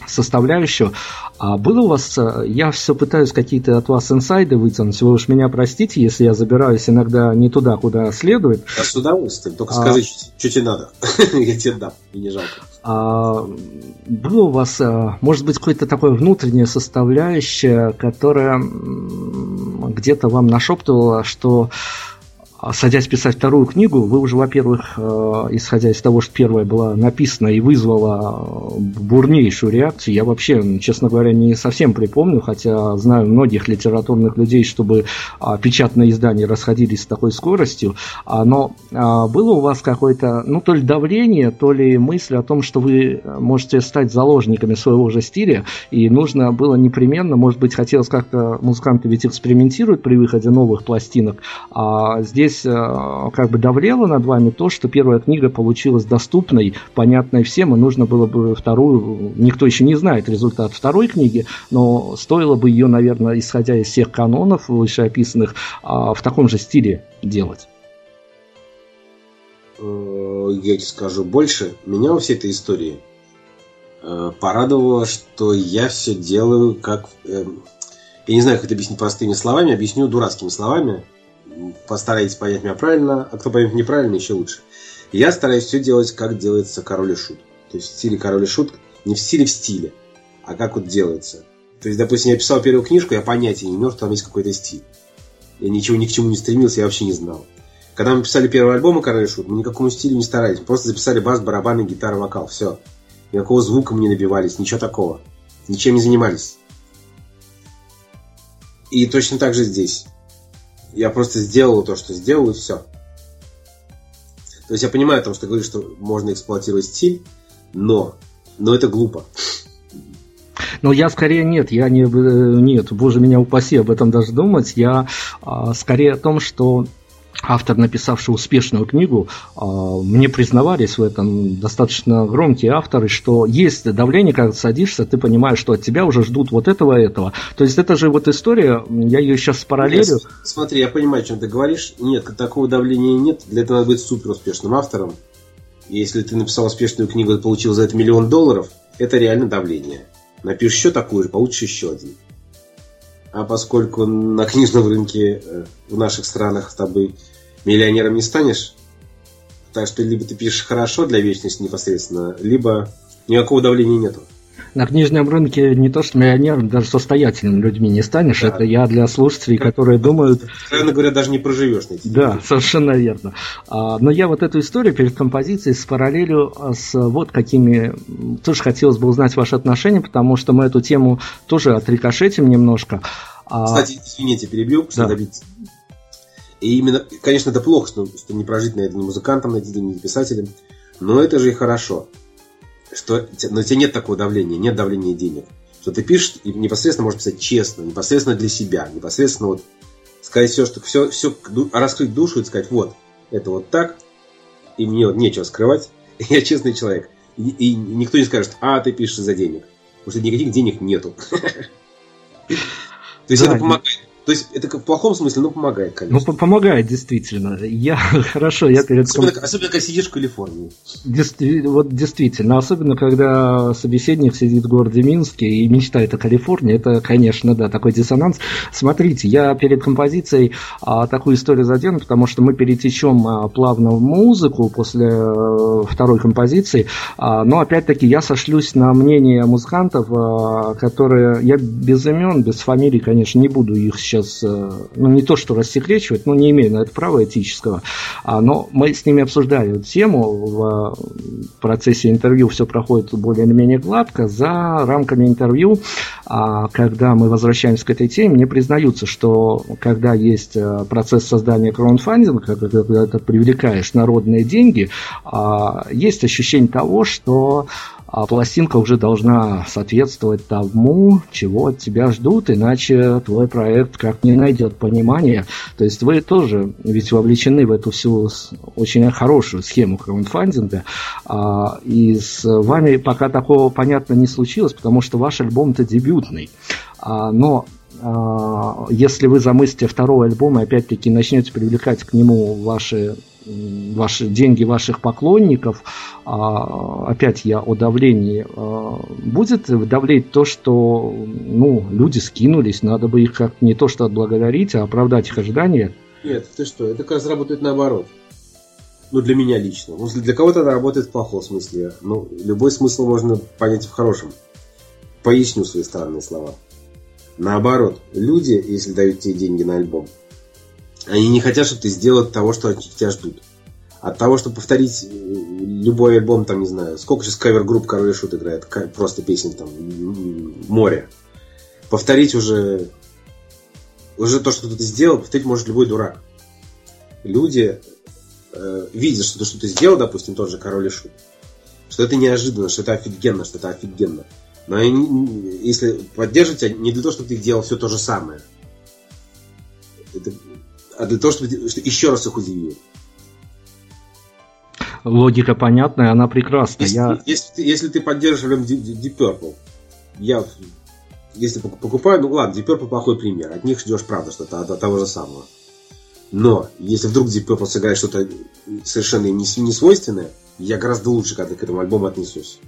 составляющую. А было у вас, э, я все пытаюсь какие-то от вас инсайды вытянуть, вы уж меня простите, если я забираюсь иногда не туда, куда следует. А с удовольствием, только а... скажи, что тебе надо, *laughs* я тебе дам, и не жалко. А, было у вас, э, может быть, какое-то такое внутреннее составляющее, которое где-то вам нашептывало, что а, садясь писать вторую книгу, вы уже, во-первых, э, исходя из того, что первая была написана и вызвала э, бурнейшую реакцию, я вообще, честно говоря, не совсем припомню, хотя знаю многих литературных людей, чтобы а, печатные издания расходились с такой скоростью, а, но было у вас какое-то, ну, то ли давление, то ли мысль о том, что вы можете стать заложниками своего же стиля, и нужно было непременно, может быть, хотелось как-то, музыканты ведь экспериментируют при выходе новых пластинок, а здесь э, как бы давлело над вами то, что первая книга получилась доступной, понятной всем, и нужно было бы вторую, никто еще не знает результат второй книги, но стоило бы ее, наверное, исходя из всех канонов вышеописанных, а, в таком же стиле делать. Э, я скажу больше. Меня во всей этой истории э, порадовало, что я все делаю как... Я не знаю, как это объяснить простыми словами, объясню дурацкими словами постарайтесь понять меня правильно, а кто поймет неправильно, еще лучше. Я стараюсь все делать, как делается король и шут. То есть в стиле король и шут, не в стиле в стиле, а как вот делается. То есть, допустим, я писал первую книжку, я понятия не имел, что там есть какой-то стиль. Я ничего ни к чему не стремился, я вообще не знал. Когда мы писали первый альбом «Король и шут», мы никакому стилю не старались. Мы просто записали бас, барабаны, гитара, вокал. Все. Никакого звука мы не набивались, ничего такого. Ничем не занимались. И точно так же здесь. Я просто сделал то, что сделал, и все. То есть я понимаю, том, что ты говоришь, что можно эксплуатировать стиль, но, но это глупо. Но я скорее нет, я не э, нет, боже меня упаси об этом даже думать. Я а, скорее о том, что автор, написавший успешную книгу, а, мне признавались в этом достаточно громкие авторы, что есть давление, когда садишься, ты понимаешь, что от тебя уже ждут вот этого и этого. То есть это же вот история, я ее сейчас параллелю. Смотри, я понимаю, о чем ты говоришь. Нет, такого давления нет. Для этого надо быть супер успешным автором. Если ты написал успешную книгу и получил за это миллион долларов, это реально давление. Напишешь еще такую же, получишь еще один. А поскольку на книжном рынке э, в наших странах с тобой миллионером не станешь, так что либо ты пишешь хорошо для вечности непосредственно, либо никакого давления нету на книжном рынке не то что миллионером, даже состоятельными людьми не станешь. Да. Это я для слушателей, которые думают... Откровенно говоря, даже не проживешь на Да, совершенно верно. А, но я вот эту историю перед композицией с параллелью а, с вот какими... Тоже хотелось бы узнать ваши отношения, потому что мы эту тему тоже отрикошетим немножко. А, Кстати, извините, перебью, что да. добиться. И именно, конечно, это плохо, что, что не прожить на это ни музыкантом, на это ни писателем, но это же и хорошо что но у тебя нет такого давления, нет давления денег. Что ты пишешь и непосредственно можешь писать честно, непосредственно для себя, непосредственно вот сказать все, что все, все раскрыть душу и сказать, вот, это вот так, и мне вот нечего скрывать, *laughs* я честный человек. И, и никто не скажет, а, ты пишешь за денег. Потому что никаких денег нету. *laughs* То есть это помогает то есть это в плохом смысле, но помогает, конечно. Ну, помогает, действительно. Я *laughs* хорошо, я перед... Особенно, особенно когда сидишь в Калифорнии. Действи... Вот действительно, особенно когда собеседник сидит в городе Минске и мечтает о Калифорнии, это, конечно, да, такой диссонанс. Смотрите, я перед композицией а, такую историю задену, потому что мы перетечем а, плавно в музыку после а, второй композиции, а, но опять-таки я сошлюсь на мнение музыкантов, а, которые я без имен, без фамилий, конечно, не буду их сейчас сейчас, э, ну не то что рассекречивать, но не имею на это права этического, а, но мы с ними обсуждали эту тему, в процессе интервью все проходит более или менее гладко, за рамками интервью, а, когда мы возвращаемся к этой теме, мне признаются, что когда есть э, процесс создания краудфандинга, когда ты привлекаешь народные деньги, а, есть ощущение того, что а пластинка уже должна соответствовать тому, чего от тебя ждут, иначе твой проект как не найдет понимания. То есть вы тоже ведь вовлечены в эту всю очень хорошую схему краундфандинга, а, и с вами пока такого, понятно, не случилось, потому что ваш альбом-то дебютный. А, но а, если вы замыслите второй альбом и опять-таки начнете привлекать к нему ваши ваши деньги ваших поклонников, а, опять я о давлении, а, будет давлеть то, что ну, люди скинулись, надо бы их как не то что отблагодарить, а оправдать их ожидания? Нет, ты что, это как раз работает наоборот. Ну, для меня лично. Ну, для кого-то это работает в плохом смысле. Ну, любой смысл можно понять в хорошем. Поясню свои странные слова. Наоборот, люди, если дают тебе деньги на альбом, Они не хотят, чтобы ты сделал того, что от тебя ждут. От того, чтобы повторить любой альбом, там, не знаю, сколько сейчас кавер-групп Король и Шут играет, просто песен там, море. Повторить уже, уже то, что ты сделал, повторить может любой дурак. Люди э, видят, что то, что ты сделал, допустим, тот же Король и Шут, что это неожиданно, что это офигенно, что это офигенно. Но они, если поддерживать тебя, не для того, чтобы ты делал все то же самое, это, а для того, чтобы, чтобы еще раз их удивил логика понятная, она прекрасная. Если, я... если, если ты поддерживаешь Deep Purple, я если покупаю, ну ладно, Deep Purple плохой пример. От них ждешь, правда, что-то от, от того же самого. Но если вдруг Deep Purple сыграет что-то совершенно им не, не свойственное, я гораздо лучше когда к этому альбому отнесусь.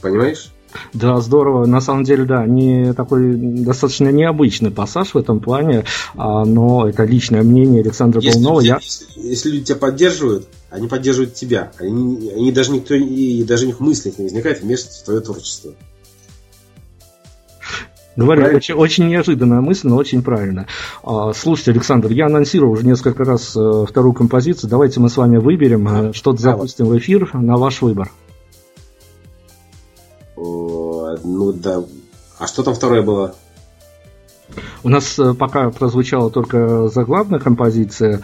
Понимаешь? Да, здорово. На самом деле, да, не такой достаточно необычный пассаж в этом плане, а, но это личное мнение Александра если, Полнова. Я... Если, если люди тебя поддерживают, они поддерживают тебя. Они, они даже никто и даже их мыслях не возникает вмешиваться в твое творчество. Говорю, очень, очень неожиданная мысль, но очень правильно. А, слушайте, Александр, я анонсировал уже несколько раз э, вторую композицию. Давайте мы с вами выберем, э, что-то запустим в эфир на ваш выбор. Ну да. А что там второе было? У нас э, пока прозвучала только заглавная композиция,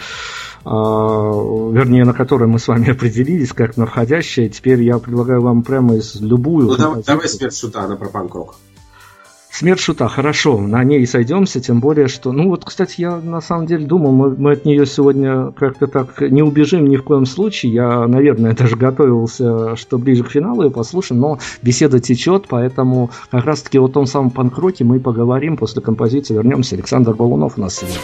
а, вернее, на которой мы с вами *laughs* определились, как на входящая. Теперь я предлагаю вам прямо из любую. Ну, давай, давай смерть шута, она про панк-рок. Смерть шута, хорошо, на ней сойдемся, тем более, что... Ну вот, кстати, я на самом деле думал, мы, мы от нее сегодня как-то так не убежим ни в коем случае. Я, наверное, *laughs* даже готовился, что ближе к финалу ее послушаем, но беседа течет, поэтому как раз-таки о том самом панкроке мы поговорим после композиции. Вернемся. Александр Балунов у нас сегодня.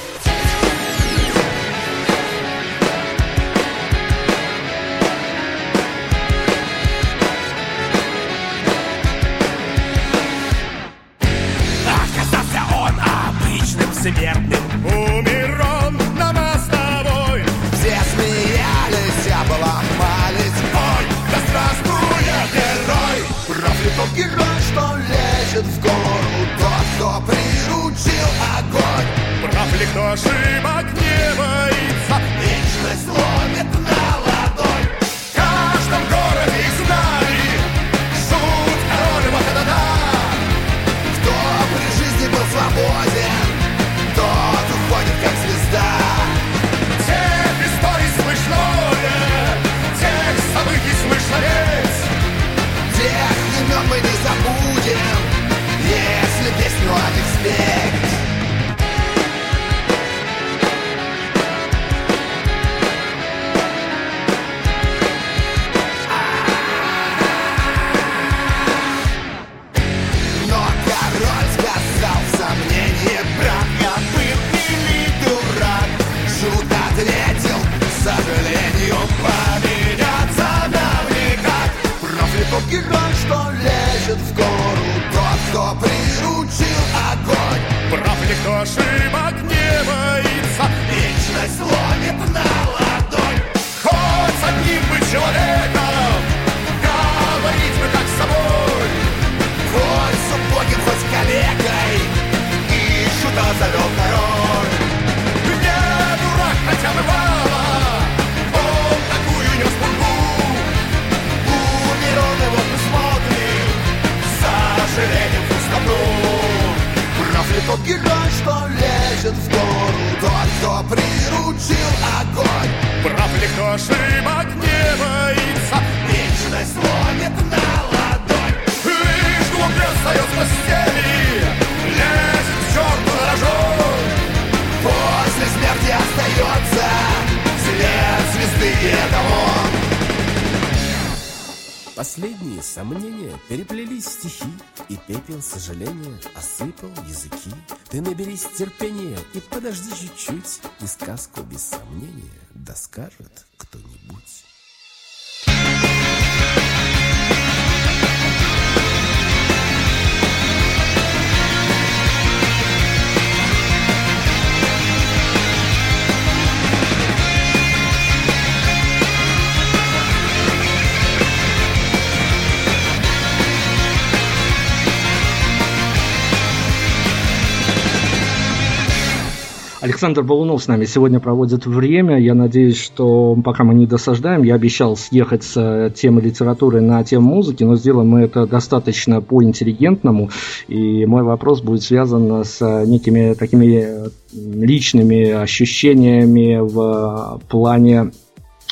Александр Балунов с нами сегодня проводит время. Я надеюсь, что пока мы не досаждаем, я обещал съехать с темы литературы на тему музыки, но сделаем мы это достаточно по-интеллигентному. И мой вопрос будет связан с некими такими личными ощущениями в плане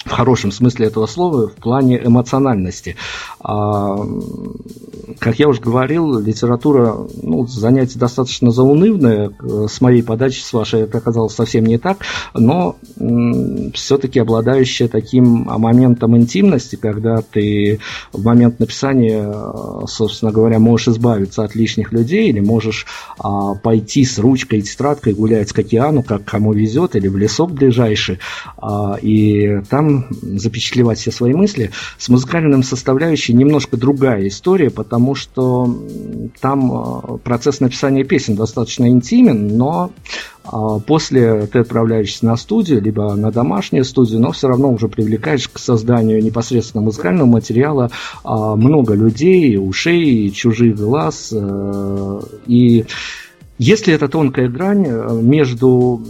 в хорошем смысле этого слова, в плане эмоциональности. А, как я уже говорил, литература, ну, занятие достаточно заунывное, с моей подачи, с вашей это оказалось совсем не так, но все-таки обладающее таким моментом интимности, когда ты в момент написания, собственно говоря, можешь избавиться от лишних людей или можешь а, пойти с ручкой и тетрадкой гулять к океану, как кому везет, или в лесок ближайший, а, и там запечатлевать все свои мысли. С музыкальным составляющей немножко другая история, потому что там э, процесс написания песен достаточно интимен, но э, после ты отправляешься на студию, либо на домашнюю студию, но все равно уже привлекаешь к созданию непосредственно музыкального материала э, много людей, ушей, чужих глаз. И если это тонкая грань между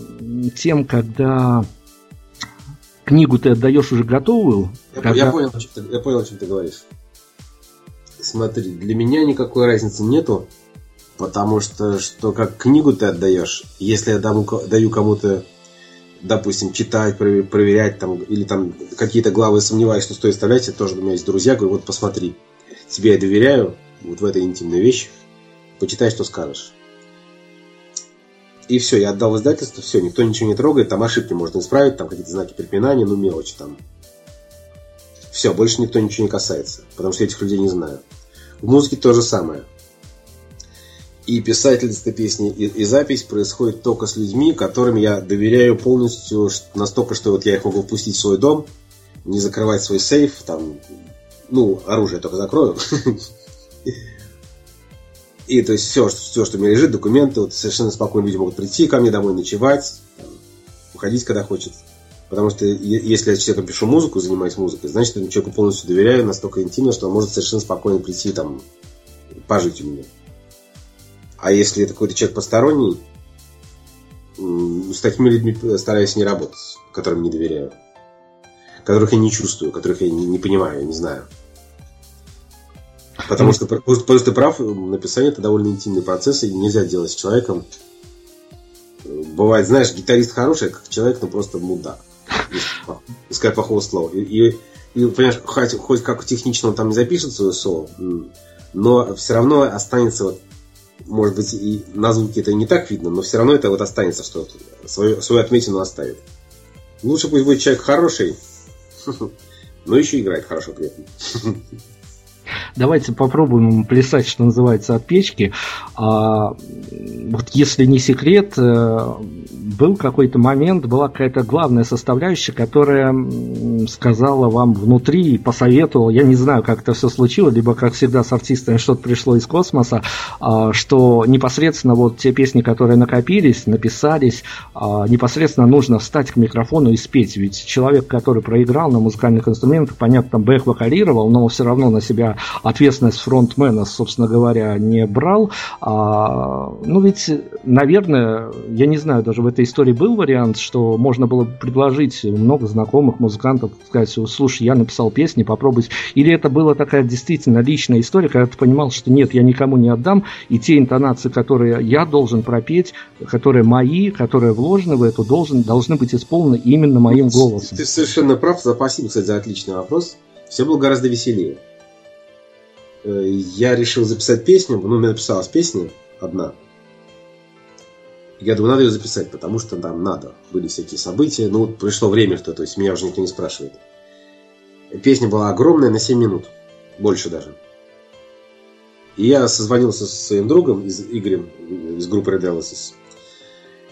тем, когда книгу ты отдаешь уже готовую. Я, когда... я, понял, о чем ты, я понял, о чем ты говоришь. Смотри, для меня никакой разницы нету, потому что, что как книгу ты отдаешь, если я дам, даю кому-то, допустим, читать, проверять, там, или там какие-то главы сомневаюсь, что стоит вставлять, я тоже у меня есть друзья, говорю, вот посмотри, тебе я доверяю, вот в этой интимной вещи, почитай, что скажешь. И все, я отдал издательство, все, никто ничего не трогает, там ошибки можно исправить, там какие-то знаки препинания, ну мелочи там. Все, больше никто ничего не касается, потому что я этих людей не знаю. В музыке то же самое. И писательство песни, и, и запись происходит только с людьми, которым я доверяю полностью настолько, что вот я их могу впустить в свой дом, не закрывать свой сейф, там, ну, оружие только закрою. *laughs* И то есть все, все, что у меня лежит, документы, вот совершенно спокойно люди могут прийти ко мне домой ночевать, уходить, когда хочет. Потому что если я человеку пишу музыку, занимаюсь музыкой, значит, я человеку полностью доверяю, настолько интимно, что он может совершенно спокойно прийти там пожить у меня. А если это какой-то человек посторонний, с такими людьми стараюсь не работать, которым не доверяю. Которых я не чувствую, которых я не, не понимаю, не знаю. Потому что просто прав, написание это довольно интимный процесс, и нельзя делать с человеком. Бывает, знаешь, гитарист хороший, как человек, но просто мудак. Искать плохого слова. И, и, и понимаешь, хоть, хоть как технично он там не запишет свое соло, но все равно останется вот может быть, и на звуке это не так видно, но все равно это вот останется, что свою, свою отметину оставит. Лучше пусть будет человек хороший, *laughs* но еще играет хорошо при этом. *laughs* Давайте попробуем плясать, что называется, от печки. А, вот если не секрет, э, был какой-то момент, была какая-то главная составляющая, которая сказала вам внутри, посоветовала, я не знаю, как это все случилось, либо, как всегда, с артистами что-то пришло из космоса, а, что непосредственно вот те песни, которые накопились, написались, а, непосредственно нужно встать к микрофону и спеть. Ведь человек, который проиграл на музыкальных инструментах, понятно, там бэк вокалировал, но все равно на себя ответственность фронтмена, собственно говоря, не брал. А, ну ведь, наверное, я не знаю, даже в этой истории был вариант, что можно было предложить много знакомых музыкантов, сказать, слушай, я написал песни, попробуй. Или это была такая действительно личная история, когда ты понимал, что нет, я никому не отдам, и те интонации, которые я должен пропеть, которые мои, которые вложены в эту, должен, должны быть исполнены именно моим голосом. Ты совершенно прав, спасибо, кстати, за отличный вопрос. Все было гораздо веселее. Э, я решил записать песню, ну, у меня написалась песня одна. Я думаю, надо ее записать, потому что там надо. Были всякие события. Ну, вот пришло время, что, то есть меня уже никто не спрашивает. Песня была огромная, на 7 минут. Больше даже. И я созвонился со своим другом, из, Игорем, из группы Red Alice.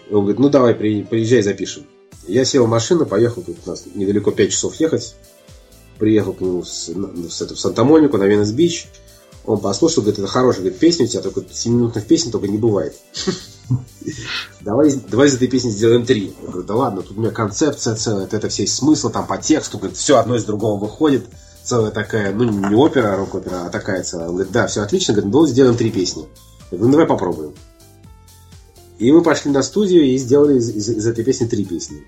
Он говорит, ну давай, приезжай, запишем. Я сел в машину, поехал, тут у нас недалеко 5 часов ехать. Приехал к нему в, в Санта-Монику, на Венес-Бич. Он послушал, говорит, это хорошая говорит, песня у тебя, только 7-минутных песен только не бывает. *laughs* Давай, давай из этой песни сделаем три. Я говорю, да ладно, тут у меня концепция целая, это все есть смысл, там по тексту, говорит, все одно из другого выходит. Целая такая, ну не опера, а рок-опера, а такая целая. Он говорит, да, все отлично, говорит, ну сделаем три песни. Я говорю, ну давай попробуем. И мы пошли на студию и сделали из, из, из этой песни три песни.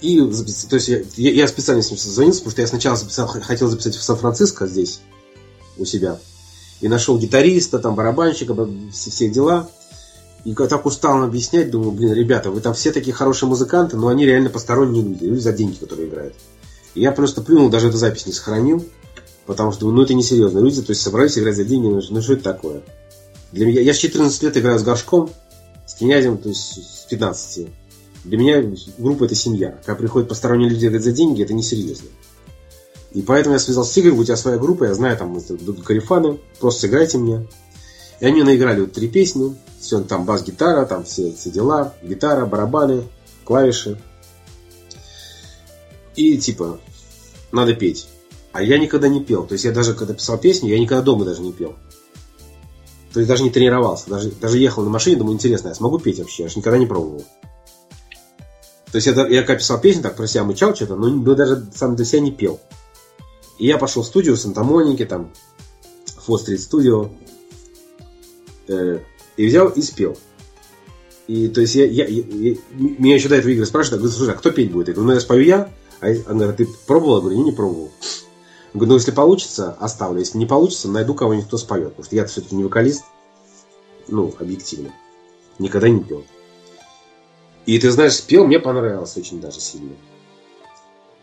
И, то есть, я, я специально с ним созвонился, потому что я сначала записал, хотел записать в Сан-Франциско здесь, у себя. И нашел гитариста, там, барабанщика, все, все дела. И так устал объяснять, думаю, блин, ребята, вы там все такие хорошие музыканты, но они реально посторонние люди, люди за деньги, которые играют. И я просто плюнул, даже эту запись не сохранил, потому что, ну, это несерьезно. Люди, то есть, собрались играть за деньги, ну, ну что это такое? Для меня, я с 14 лет играю с горшком, с князем, то есть, с 15. Для меня группа это семья. Когда приходят посторонние люди играть за деньги, это несерьезно. И поэтому я связался с Игорем, у тебя своя группа, я знаю, там, карифаны, просто сыграйте мне. И они наиграли вот три песни, все, там бас-гитара, там все, все дела, гитара, барабаны, клавиши. И типа, надо петь. А я никогда не пел. То есть я даже когда писал песню, я никогда дома даже не пел. То есть даже не тренировался. Даже, даже ехал на машине, думаю, интересно, я смогу петь вообще? Я же никогда не пробовал. То есть я, я когда писал песню, так про себя мычал что-то, но даже сам для себя не пел. И я пошел в студию Санта-Моники, там, Фострит студио, э, и взял и спел. И то есть я, я, я, я меня еще до этого Игорь спрашивает, говорит, слушай, а кто петь будет? Я говорю, ну я спою я, а он говорит, ты пробовал? Я говорю, не, пробовал. Я говорю, ну если получится, оставлю. Если не получится, найду кого-нибудь, кто споет. Потому что я все-таки не вокалист, ну, объективно. Никогда не пел. И ты знаешь, спел, мне понравилось очень даже сильно.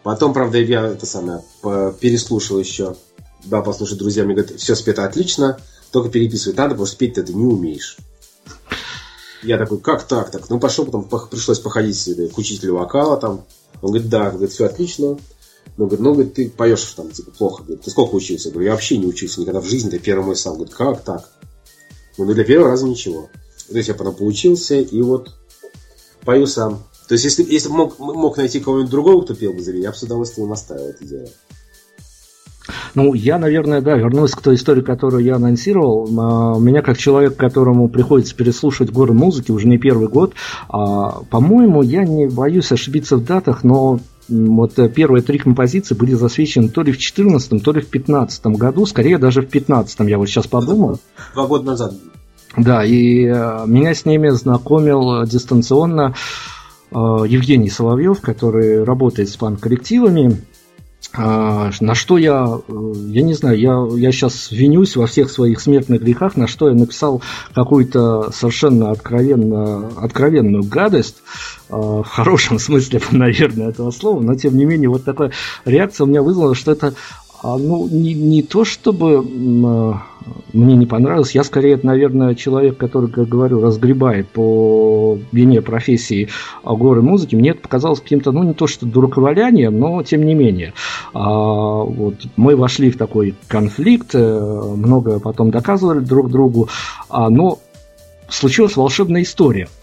Потом, правда, я это самое переслушал еще. Да, послушай, друзья, мне говорят, все спето отлично, только переписывать надо, потому что петь ты не умеешь. Я такой, как так? Так, ну пошел, потом пришлось походить к учителю вокала там. Он говорит, да, говорит, все отлично. Ну, говорит, ну, говорит, ты поешь там, типа, плохо. Говорит, ты сколько учился? Я говорю, я вообще не учился никогда в жизни, это первый мой сам. Говорит, как так? Ну, для первого раза ничего. То есть я потом поучился, и вот пою сам. То есть, если, если мог, мог найти кого-нибудь другого, кто пел бы за меня, я бы с удовольствием оставил это дело. Ну, я, наверное, да, вернусь к той истории, которую я анонсировал. А, меня, как человек, которому приходится переслушивать горы музыки уже не первый год, а, по-моему, я не боюсь ошибиться в датах, но вот первые три композиции были засвечены то ли в 2014, то ли в 2015 году, скорее даже в 2015, я вот сейчас подумал. Два года назад. Да, и э, меня с ними знакомил дистанционно э, Евгений Соловьев, который работает с пан-коллективами. А, на что я, э, я не знаю, я, я сейчас винюсь во всех своих смертных грехах, на что я написал какую-то совершенно откровенно, откровенную гадость, в хорошем *laughs* смысле, наверное, этого слова, но тем не менее вот такая реакция у меня вызвала, что это а, ну, не, не то чтобы мне не понравилось, я скорее, наверное, человек, который, как говорю, разгребает по вине профессии горы музыки, мне это показалось каким-то, ну, не то что дураковалянием, но тем не менее. А, вот, мы вошли в такой конфликт, э, много потом доказывали друг другу, а, но случилась волшебная история –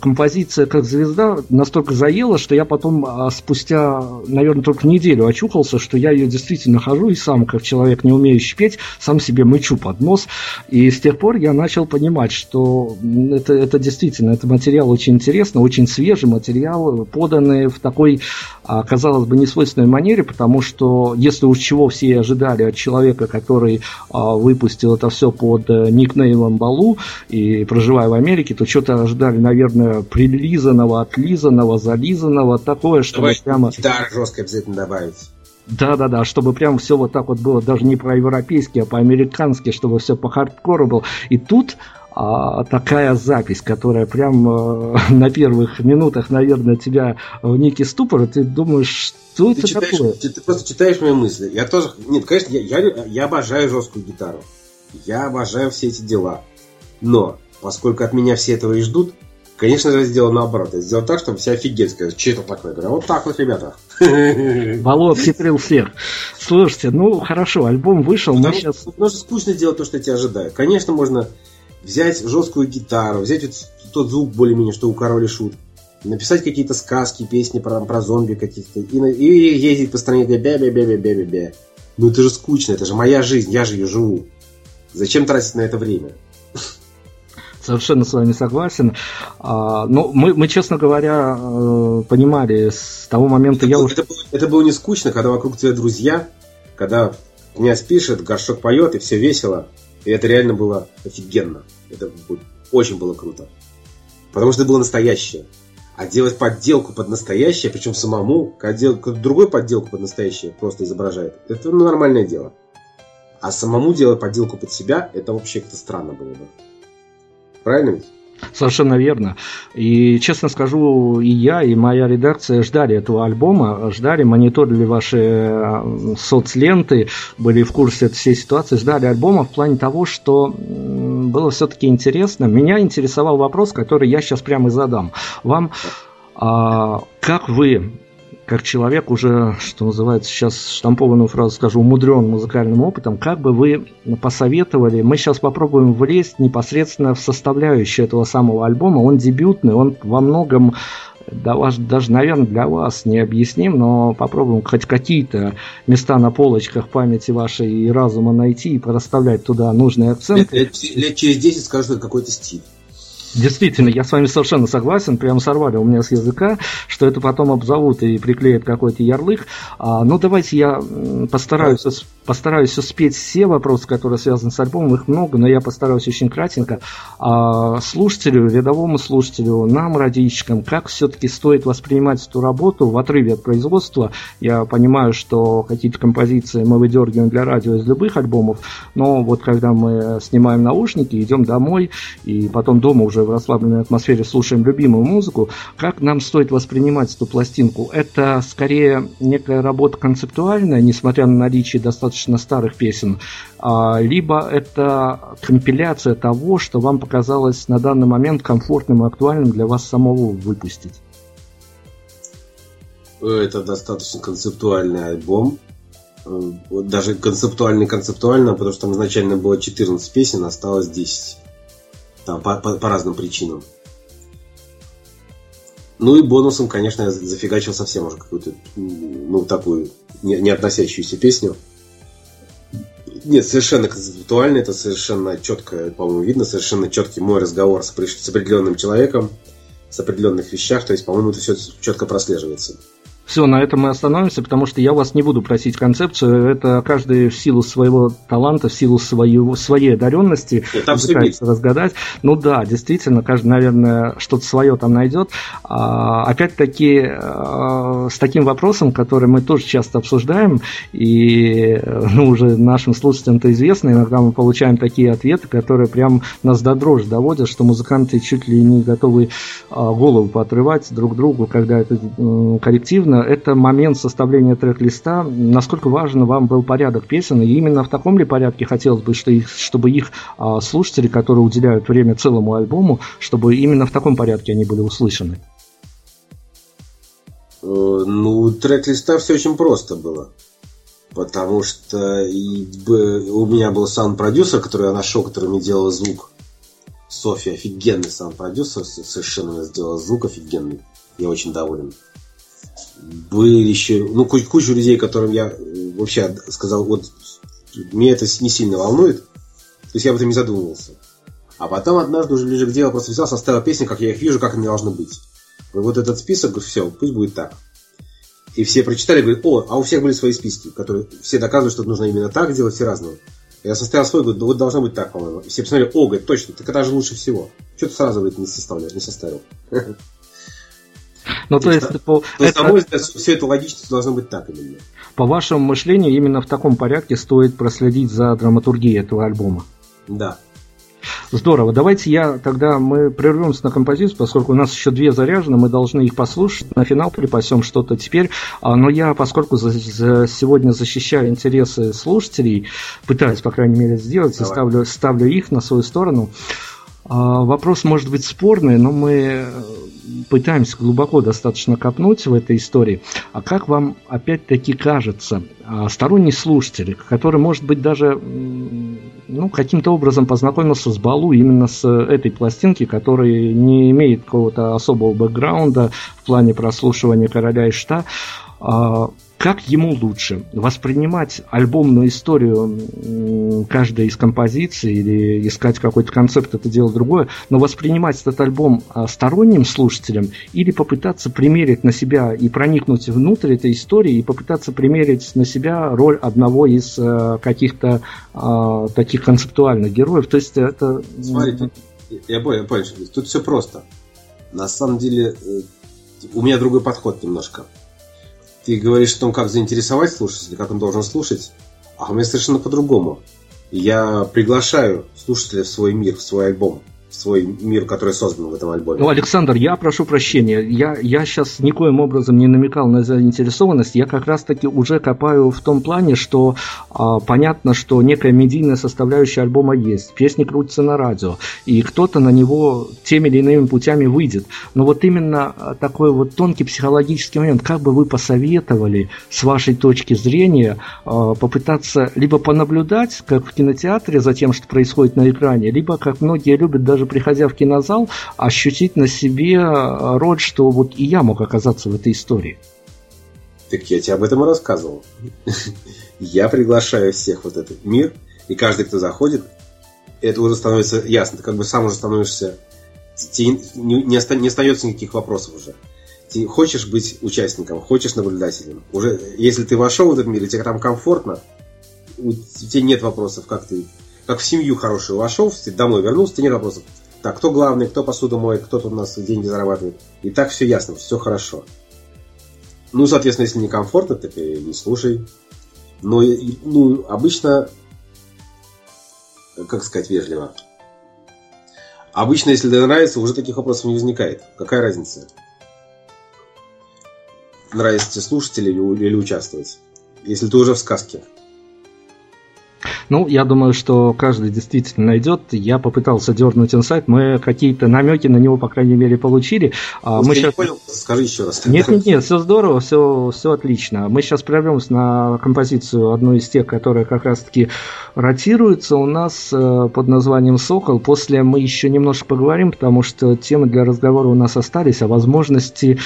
композиция как звезда настолько заела, что я потом а, спустя, наверное, только неделю очухался, что я ее действительно хожу и сам, как человек, не умеющий петь, сам себе мычу под нос. И с тех пор я начал понимать, что это, это действительно, это материал очень интересный, очень свежий материал, поданный в такой, а, казалось бы, несвойственной манере, потому что если уж чего все ожидали от человека, который выпустил это все под э, никнеймом Балу и проживая в Америке, то что-то ожидали наверное, прилизанного, отлизанного, зализанного, такое, что Давай прямо... Гитары жестко обязательно добавить. Да-да-да, чтобы прям все вот так вот было, даже не по-европейски, а по-американски, чтобы все по хардкору было. И тут а, такая запись, которая прям а, *laughs* на первых минутах, наверное, тебя в некий ступор, и ты думаешь, что ты это читаешь, такое? Ты, ты просто читаешь мои мысли. Я тоже, нет, конечно, я, я, я обожаю жесткую гитару. Я обожаю все эти дела. Но, поскольку от меня все этого и ждут, Конечно же, сделал наоборот. Я сделал так, чтобы все офигеть сказать, что это такое. Я говорю, «А вот так вот, ребята. *laughs* Вало обхитрил всех. Слушайте, ну хорошо, альбом вышел, мы сейчас... Потому что скучно делать то, что я тебя ожидаю. Конечно, можно взять жесткую гитару, взять вот тот звук более-менее, что у Короля Шут, написать какие-то сказки, песни про, про зомби каких-то, и, и ездить по стране бя-бя-бя-бя-бя-бя. Ну это же скучно, это же моя жизнь, я же ее живу. Зачем тратить на это время? Совершенно с вами согласен. А, ну, мы, мы, честно говоря, э, понимали с того момента... Это, я было, уже... это, было, это было не скучно, когда вокруг тебя друзья, когда князь пишет, горшок поет, и все весело. И это реально было офигенно. Это Очень было круто. Потому что это было настоящее. А делать подделку под настоящее, причем самому, делать другой подделку под настоящее просто изображает, это ну, нормальное дело. А самому делать подделку под себя, это вообще как-то странно было бы. Правильно ведь? Совершенно верно. И, честно скажу, и я, и моя редакция ждали этого альбома, ждали, мониторили ваши э, соцленты, были в курсе этой всей ситуации, ждали альбома в плане того, что было все-таки интересно. Меня интересовал вопрос, который я сейчас прямо и задам. Вам, а, как вы как человек уже, что называется, сейчас штампованную фразу скажу, умудрен музыкальным опытом, как бы вы посоветовали, мы сейчас попробуем влезть непосредственно в составляющую этого самого альбома, он дебютный, он во многом да, даже, наверное, для вас не объясним, но попробуем хоть какие-то места на полочках памяти вашей и разума найти и расставлять туда нужные акценты. Лет, лет, лет через 10 скажут, какой-то стиль. Действительно, я с вами совершенно согласен, прям сорвали у меня с языка, что это потом обзовут и приклеят какой-то ярлык. А, ну, давайте я постараюсь, постараюсь успеть все вопросы, которые связаны с альбомом, их много, но я постараюсь очень кратенько. А, слушателю, рядовому слушателю, нам, радищикам, как все-таки стоит воспринимать эту работу в отрыве от производства? Я понимаю, что какие-то композиции мы выдергиваем для радио из любых альбомов, но вот когда мы снимаем наушники, идем домой, и потом дома уже уже в расслабленной атмосфере слушаем любимую музыку, как нам стоит воспринимать эту пластинку? Это скорее некая работа концептуальная, несмотря на наличие достаточно старых песен, а, либо это компиляция того, что вам показалось на данный момент комфортным и актуальным для вас самого выпустить? Это достаточно концептуальный альбом. Даже концептуальный концептуально, потому что там изначально было 14 песен, осталось 10 там, по, по, по разным причинам. Ну и бонусом, конечно, я зафигачил совсем уже какую-то, ну, такую, не, не относящуюся песню. Нет, совершенно концептуально, это совершенно четко, по-моему, видно, совершенно четкий мой разговор с, с определенным человеком, с определенных вещах, то есть, по-моему, это все четко прослеживается. Все, на этом мы остановимся, потому что я вас не буду просить концепцию. Это каждый в силу своего таланта, в силу своего, своей одаренности пытается разгадать. Ну да, действительно, каждый, наверное, что-то свое там найдет. А, опять-таки, а, с таким вопросом, который мы тоже часто обсуждаем, и ну, уже нашим слушателям это известно, иногда мы получаем такие ответы, которые прям нас до дрожи доводят, что музыканты чуть ли не готовы а, голову поотрывать друг другу, когда это коллективно это момент составления трек-листа, насколько важен вам был порядок песен, и именно в таком ли порядке хотелось бы, что их, чтобы их а, слушатели, которые уделяют время целому альбому, чтобы именно в таком порядке они были услышаны? Э, ну, трек-листа все очень просто было. Потому что у меня был саунд-продюсер, который я нашел, который мне делал звук. Софья, офигенный саунд-продюсер, совершенно сделал звук офигенный. Я очень доволен были еще, ну, кучу людей, которым я э, вообще сказал, вот, меня это не сильно волнует, то есть я об этом не задумывался. А потом однажды уже ближе к делу просто взял, составил песни, как я их вижу, как они должны быть. И вот этот список, говорю, все, пусть будет так. И все прочитали, говорят, о, а у всех были свои списки, которые все доказывают, что нужно именно так делать, все разные. Я составил свой, говорю, вот должно быть так, по-моему. И все посмотрели, о, говорит, точно, так это же лучше всего. Что ты сразу, говорит, не составляешь, не составил. *laughs* Ну, то есть, по, то есть, это, все это логично должно быть так именно. По вашему мышлению, именно в таком порядке стоит проследить за драматургией этого альбома. Да. Здорово. Давайте я тогда мы прервемся на композицию, поскольку у нас еще две заряжены, мы должны их послушать. На финал припасем что-то теперь. А, но я, поскольку за, за сегодня защищаю интересы слушателей, пытаюсь, по крайней мере, сделать, Давай. и ставлю, ставлю их на свою сторону. А, вопрос может быть спорный, но мы пытаемся глубоко достаточно копнуть в этой истории. А как вам опять-таки кажется, а, сторонний слушатель, который, может быть, даже ну, каким-то образом познакомился с Балу именно с этой пластинки, которая не имеет какого-то особого бэкграунда в плане прослушивания короля и шта, а, как ему лучше воспринимать альбомную историю каждой из композиций или искать какой-то концепт, это дело другое, но воспринимать этот альбом а, сторонним слушателем или попытаться примерить на себя и проникнуть внутрь этой истории и попытаться примерить на себя роль одного из э, каких-то э, таких концептуальных героев. То есть это... Смотрите, Я понял, я понял. Тут все просто. На самом деле, э, у меня другой подход немножко. Ты говоришь о том, как заинтересовать слушателя, как он должен слушать, а у меня совершенно по-другому. Я приглашаю слушателя в свой мир, в свой альбом свой мир, который создан в этом альбоме. Ну, Александр, я прошу прощения. Я, я сейчас никоим образом не намекал на заинтересованность. Я как раз-таки уже копаю в том плане, что а, понятно, что некая медийная составляющая альбома есть. Песни крутятся на радио. И кто-то на него теми или иными путями выйдет. Но вот именно такой вот тонкий психологический момент. Как бы вы посоветовали, с вашей точки зрения, а, попытаться либо понаблюдать, как в кинотеатре, за тем, что происходит на экране, либо, как многие любят, даже даже приходя в кинозал, ощутить на себе э, роль, что вот и я мог оказаться в этой истории. Так я тебе об этом и рассказывал. Я приглашаю всех в этот мир, и каждый, кто заходит, это уже становится ясно. Ты как бы сам уже становишься... Не остается никаких вопросов уже. Ты хочешь быть участником, хочешь наблюдателем. Уже, если ты вошел в этот мир, и тебе там комфортно, у тебя нет вопросов, как ты как в семью хорошую вошел, домой вернулся, нет вопросов. Так, кто главный, кто посуду моет, кто тут у нас деньги зарабатывает. И так все ясно, все хорошо. Ну, соответственно, если некомфортно, так и не слушай. Но ну, обычно, как сказать вежливо, обычно, если тебе нравится, уже таких вопросов не возникает. Какая разница? Нравится тебе слушать или, или участвовать? Если ты уже в сказке. Ну, я думаю, что каждый действительно найдет. Я попытался дернуть инсайт, мы какие-то намеки на него, по крайней мере, получили. А мы сейчас... понял, скажи еще раз. Нет, нет, нет, все здорово, все, все отлично. Мы сейчас прервемся на композицию одну из тех, которая как раз-таки ротируется у нас э, под названием «Сокол». После мы еще немножко поговорим, потому что темы для разговора у нас остались, а возможности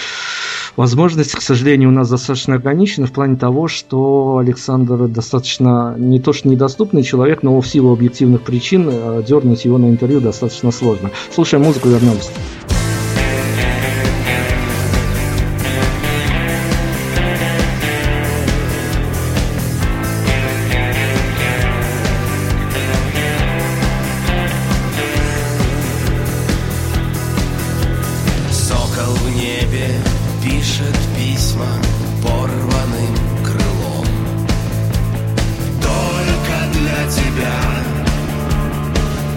возможность, к сожалению, у нас достаточно ограничена в плане того, что Александр достаточно не то что недоступный человек, но в силу объективных причин э, дернуть его на интервью достаточно сложно. Слушаем музыку, вернемся. Сокол в небе Пишет письма порванным крылом. Только для тебя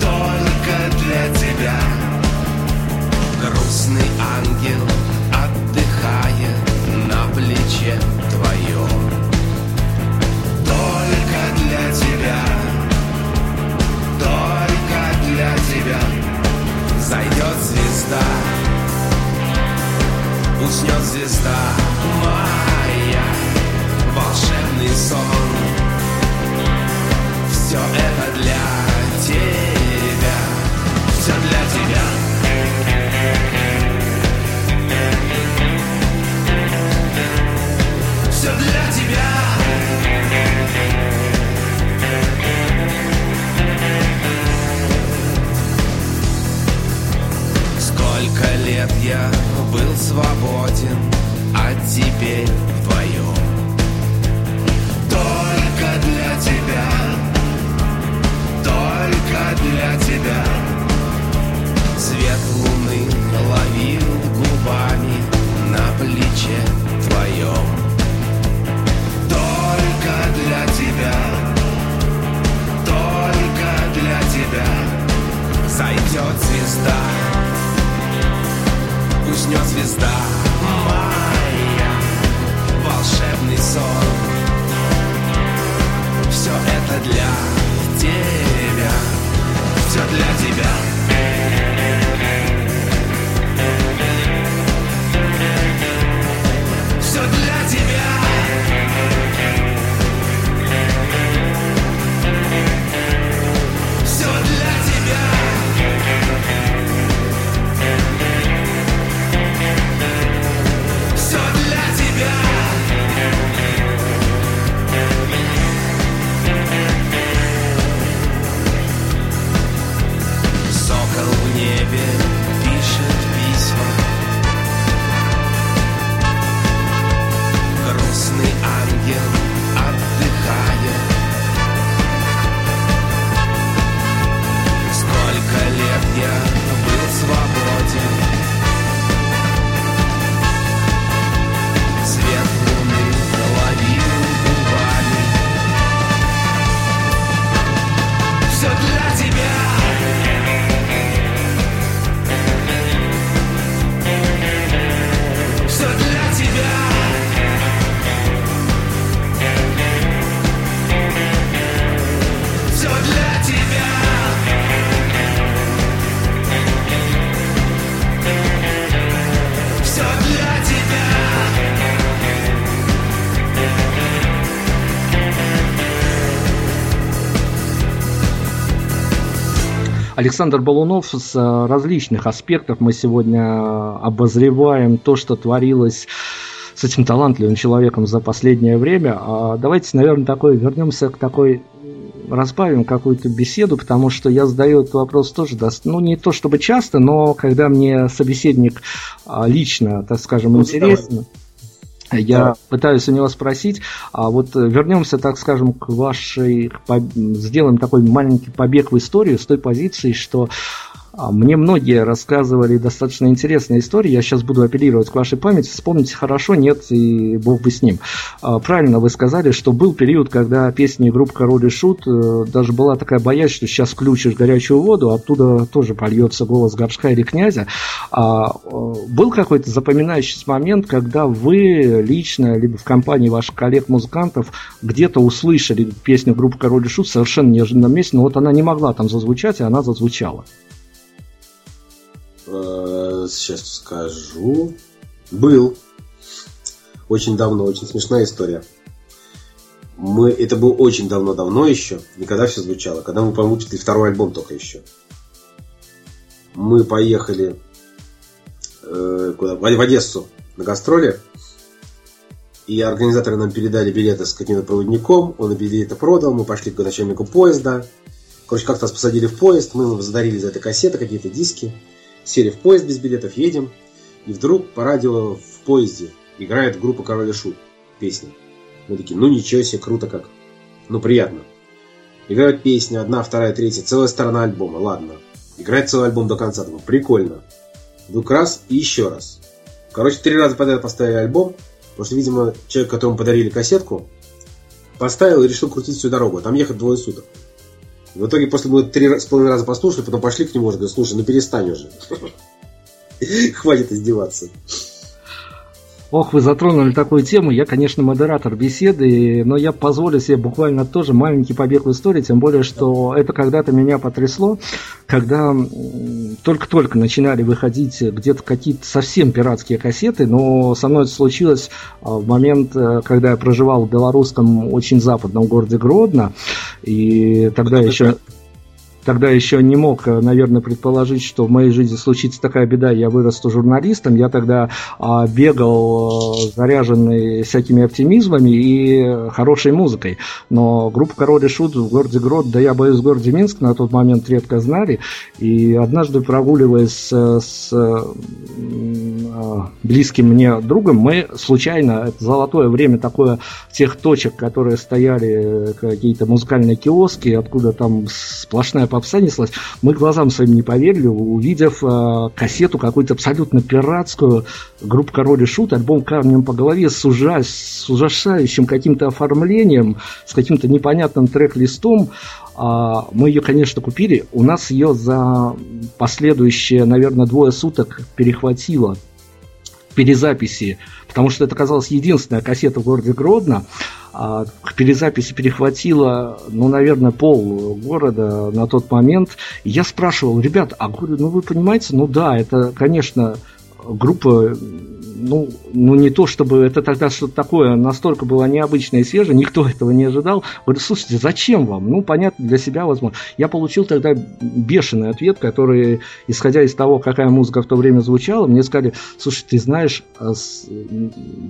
Только для тебя. Грустный ангел отдыхает на плече твоем. Только для тебя Только для тебя. Зайдет звезда уснет звезда моя, волшебный сон. Все это для тебя, все для тебя. Все для тебя. сколько лет я был свободен, а теперь вдвоем. Только для тебя, только для тебя. Свет луны ловил губами на плече твоем. Только для тебя, только для тебя. Сойдет звезда уснет звезда Майя, волшебный сон. Все это для тебя, все для тебя. все для тебя. Все для тебя. Александр Балунов с э, различных аспектов мы сегодня обозреваем то, что творилось с этим талантливым человеком за последнее время. А давайте, наверное, такой вернемся к такой разбавим какую-то беседу, потому что я задаю этот вопрос тоже, ну, не то чтобы часто, но когда мне собеседник а, лично, так скажем, ну, интересен, я пытаюсь у него спросить, а вот вернемся, так скажем, к вашей, сделаем такой маленький побег в историю с той позиции, что мне многие рассказывали достаточно интересные истории. Я сейчас буду апеллировать к вашей памяти. Вспомните хорошо, нет, и бог бы с ним. А, правильно вы сказали, что был период, когда песни группы Король и Шут, э, даже была такая боязнь, что сейчас включишь горячую воду, оттуда тоже польется голос горшка или князя. А, э, был какой-то запоминающийся момент, когда вы лично, либо в компании ваших коллег-музыкантов где-то услышали песню группы Король и Шут совершенно неожиданном месте, но вот она не могла там зазвучать, и она зазвучала. Э, сейчас скажу. Был. Очень давно, очень смешная история. Мы, это было очень давно-давно еще, никогда все звучало, когда мы, по-моему, второй альбом только еще. Мы поехали э, куда? В Одессу на гастроли, и организаторы нам передали билеты с каким-то проводником, он билеты продал, мы пошли к начальнику поезда. Короче, как-то нас посадили в поезд, мы ему задарили за это кассеты, какие-то диски. Сели в поезд без билетов, едем. И вдруг по радио в поезде играет группа Король и Шут. Песня. Мы такие, ну ничего себе, круто как. Ну приятно. Играют песни, одна, вторая, третья, целая сторона альбома, ладно. Играет целый альбом до конца, думаю, прикольно. Вдруг раз и еще раз. Короче, три раза подряд поставили альбом, потому что, видимо, человек, которому подарили кассетку, поставил и решил крутить всю дорогу. Там ехать двое суток. В итоге после мы три с половиной раза послушали, потом пошли к нему уже, говорят, слушай, ну перестань уже. *laughs* Хватит издеваться. Ох, вы затронули такую тему. Я, конечно, модератор беседы, но я позволю себе буквально тоже маленький побег в истории, тем более, что это когда-то меня потрясло, когда только-только начинали выходить где-то какие-то совсем пиратские кассеты, но со мной это случилось а, в момент, э, когда я проживал в белорусском очень западном городе Гродно, и тогда еще тогда еще не мог, э, наверное, предположить, что в моей жизни случится такая беда, я вырасту журналистом. Я тогда а, бегал э, заряженный всякими оптимизмами и хорошей музыкой. Но группа Король и Шут в городе Грод, да я боюсь, в городе Минск на тот момент редко знали. И однажды, прогуливаясь с близким мне другом, мы случайно, это золотое время такое тех точек, которые стояли какие-то музыкальные киоски, откуда там сплошная попса неслась, мы глазам своим не поверили, увидев э, кассету какую-то абсолютно пиратскую, группа Король и Шут, альбом «Камнем по голове» с, ужа... с ужасающим каким-то оформлением, с каким-то непонятным трек-листом. А, мы ее, конечно, купили. У нас ее за последующие, наверное, двое суток перехватило перезаписи, потому что это оказалась единственная кассета в городе Гродно. А к перезаписи перехватило, ну, наверное, пол города на тот момент. И я спрашивал, ребят, а говорю, ну вы понимаете, ну да, это, конечно, группа ну, ну не то чтобы это тогда что-то такое настолько было необычное и свежее, никто *laughs* этого не ожидал. Говорю, слушайте, зачем вам? Ну, понятно, для себя возможно. Я получил тогда бешеный ответ, который, исходя из того, какая музыка в то время звучала, мне сказали, слушай, ты знаешь, а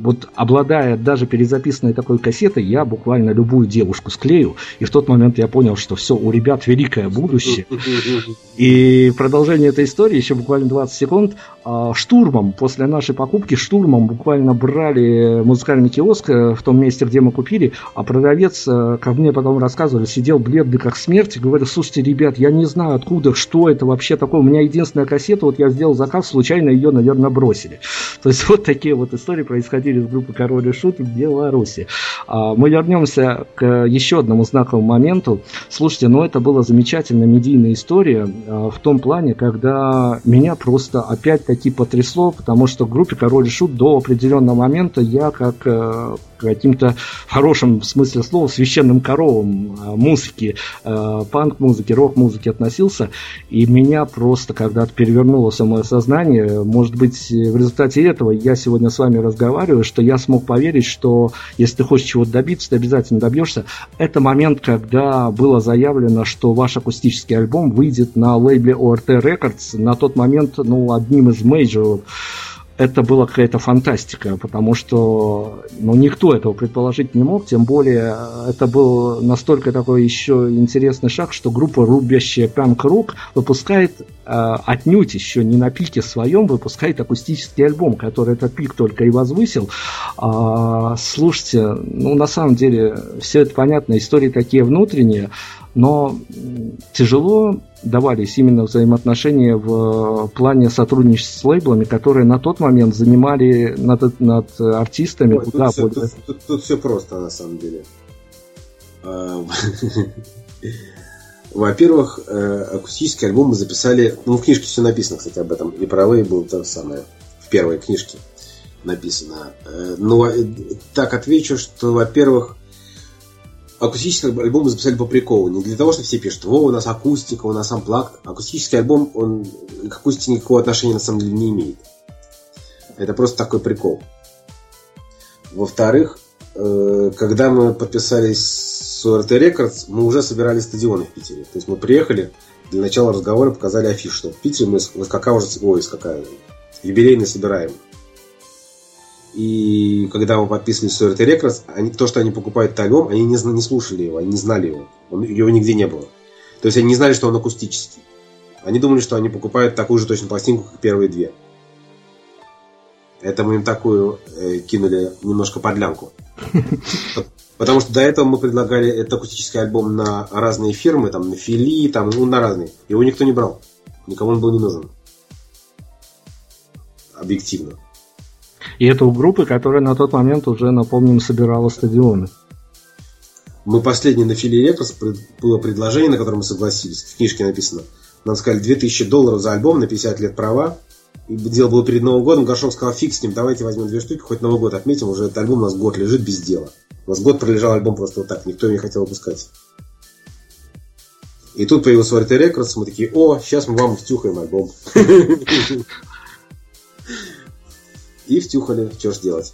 вот обладая даже перезаписанной такой кассетой, я буквально любую девушку склею, и в тот момент я понял, что все, у ребят великое будущее. *laughs* И продолжение этой истории, еще буквально 20 секунд, а, штурмом после нашей покупки штурмом буквально брали музыкальный киоск э, в том месте, где мы купили, а продавец, э, ко мне потом рассказывали, сидел бледный как смерть и говорил, слушайте, ребят, я не знаю откуда, что это вообще такое, у меня единственная кассета, вот я сделал заказ, случайно ее, наверное, бросили. *laughs* То есть вот такие вот истории происходили с группой Король и Шут в Беларуси. А, мы вернемся к еще одному знаковому моменту. Слушайте, ну это была замечательная медийная история а, в том плане, когда меня просто опять-таки потрясло, потому что в группе Король король и шут до определенного момента я как э, каким-то в хорошем смысле слова священным коровам э, музыки, э, панк-музыки, рок-музыки относился, и меня просто когда-то перевернуло самое сознание. Может быть, в результате этого я сегодня с вами разговариваю, что я смог поверить, что если ты хочешь чего-то добиться, ты обязательно добьешься. Это момент, когда было заявлено, что ваш акустический альбом выйдет на лейбле ORT Records. На тот момент, ну, одним из мейджоров это была какая-то фантастика, потому что ну, никто этого предположить не мог, тем более это был настолько такой еще интересный шаг, что группа рубящая панк-рок выпускает э, отнюдь еще не на пике своем, выпускает акустический альбом, который этот пик только и возвысил. А, слушайте, ну на самом деле все это понятно, истории такие внутренние, но тяжело давались именно взаимоотношения в плане сотрудничества с лейблами, которые на тот момент занимали над, над артистами. Ой, куда тут, все, тут, тут, тут все просто на самом деле. А, *laughs* во-первых, э, акустический альбом мы записали, ну в книжке все написано, кстати, об этом, и про лейбл то самое, в первой книжке написано. Э, но э, так отвечу, что, во-первых, акустический альбом мы записали по приколу. Не для того, что все пишут, во, у нас акустика, у нас амплак. Акустический альбом, он к акустике никакого отношения на самом деле не имеет. Это просто такой прикол. Во-вторых, э, когда мы подписались с ОРТ Records, мы уже собирали стадионы в Питере. То есть мы приехали, для начала разговора показали афишу, что в Питере мы СКК уже, ой, СКК, юбилейный собираем. И когда мы подписывали RT Records, они, то, что они покупают альбом, они не, не слушали его, они не знали его. Он, его нигде не было. То есть они не знали, что он акустический. Они думали, что они покупают такую же точно пластинку, как первые две. Это мы им такую э, кинули немножко подлянку. *laughs* Потому что до этого мы предлагали этот акустический альбом на разные фирмы, там на Фили, там, ну, на разные. Его никто не брал. Никому он был не нужен. Объективно. И это у группы, которая на тот момент уже, напомним, собирала стадионы. Мы последний на Фили Рекордс было предложение, на которое мы согласились. В книжке написано. Нам сказали 2000 долларов за альбом на 50 лет права. И дело было перед Новым годом. Горшок сказал, фиг с ним, давайте возьмем две штуки, хоть Новый год отметим. Уже этот альбом у нас год лежит без дела. У нас год пролежал альбом просто вот так. Никто не хотел выпускать. И тут появился Варите Рекордс, мы такие, о, сейчас мы вам втюхаем альбом. *laughs* и втюхали, что ж делать.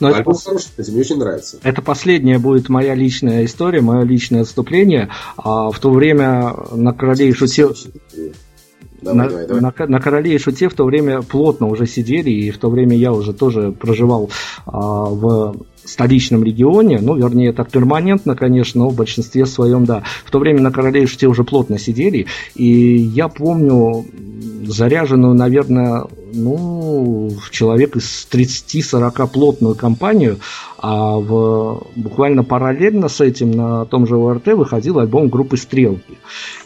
Но Альбом это, хороший, кстати, мне очень нравится. Это последняя будет моя личная история, мое личное отступление. А в то время на короле и шуте... Давай, на, давай, давай. На, на короле и шуте в то время плотно уже сидели, и в то время я уже тоже проживал а, в столичном регионе, ну, вернее, так перманентно, конечно, но в большинстве своем, да. В то время на короле и шуте уже плотно сидели, и я помню заряженную, наверное, ну, человек из 30-40 плотную компанию, а в, буквально параллельно с этим на том же ОРТ выходил альбом группы «Стрелки».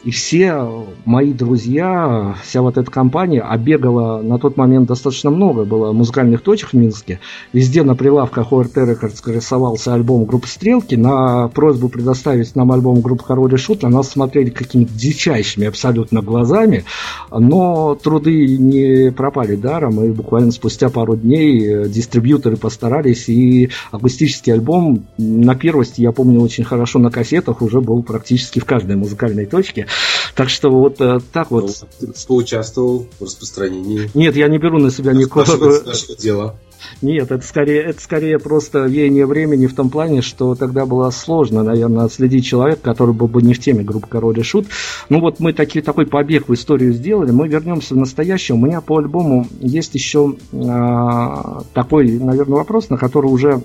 И все мои друзья, вся вот эта компания обегала на тот момент достаточно много, было музыкальных точек в Минске. Везде на прилавках ОРТ Рекордс рисовался альбом группы «Стрелки». На просьбу предоставить нам альбом группы «Король и Шут» на нас смотрели какими-то дичайшими абсолютно глазами, но труды не пропали даром, и буквально спустя пару дней дистрибьюторы постарались, и акустический альбом на первости, я помню очень хорошо, на кассетах уже был практически в каждой музыкальной точке. Так что вот э, так вот. Ты поучаствовал в распространении. Нет, я не беру на себя никакого... Нашего, нашего дела. Нет, это скорее, это скорее просто веяние времени в том плане, что тогда было сложно, наверное, отследить человека, который был бы не в теме группы Король и Шут. Ну вот мы таки, такой побег в историю сделали, мы вернемся в настоящее. У меня по альбому есть еще а, такой, наверное, вопрос, на который уже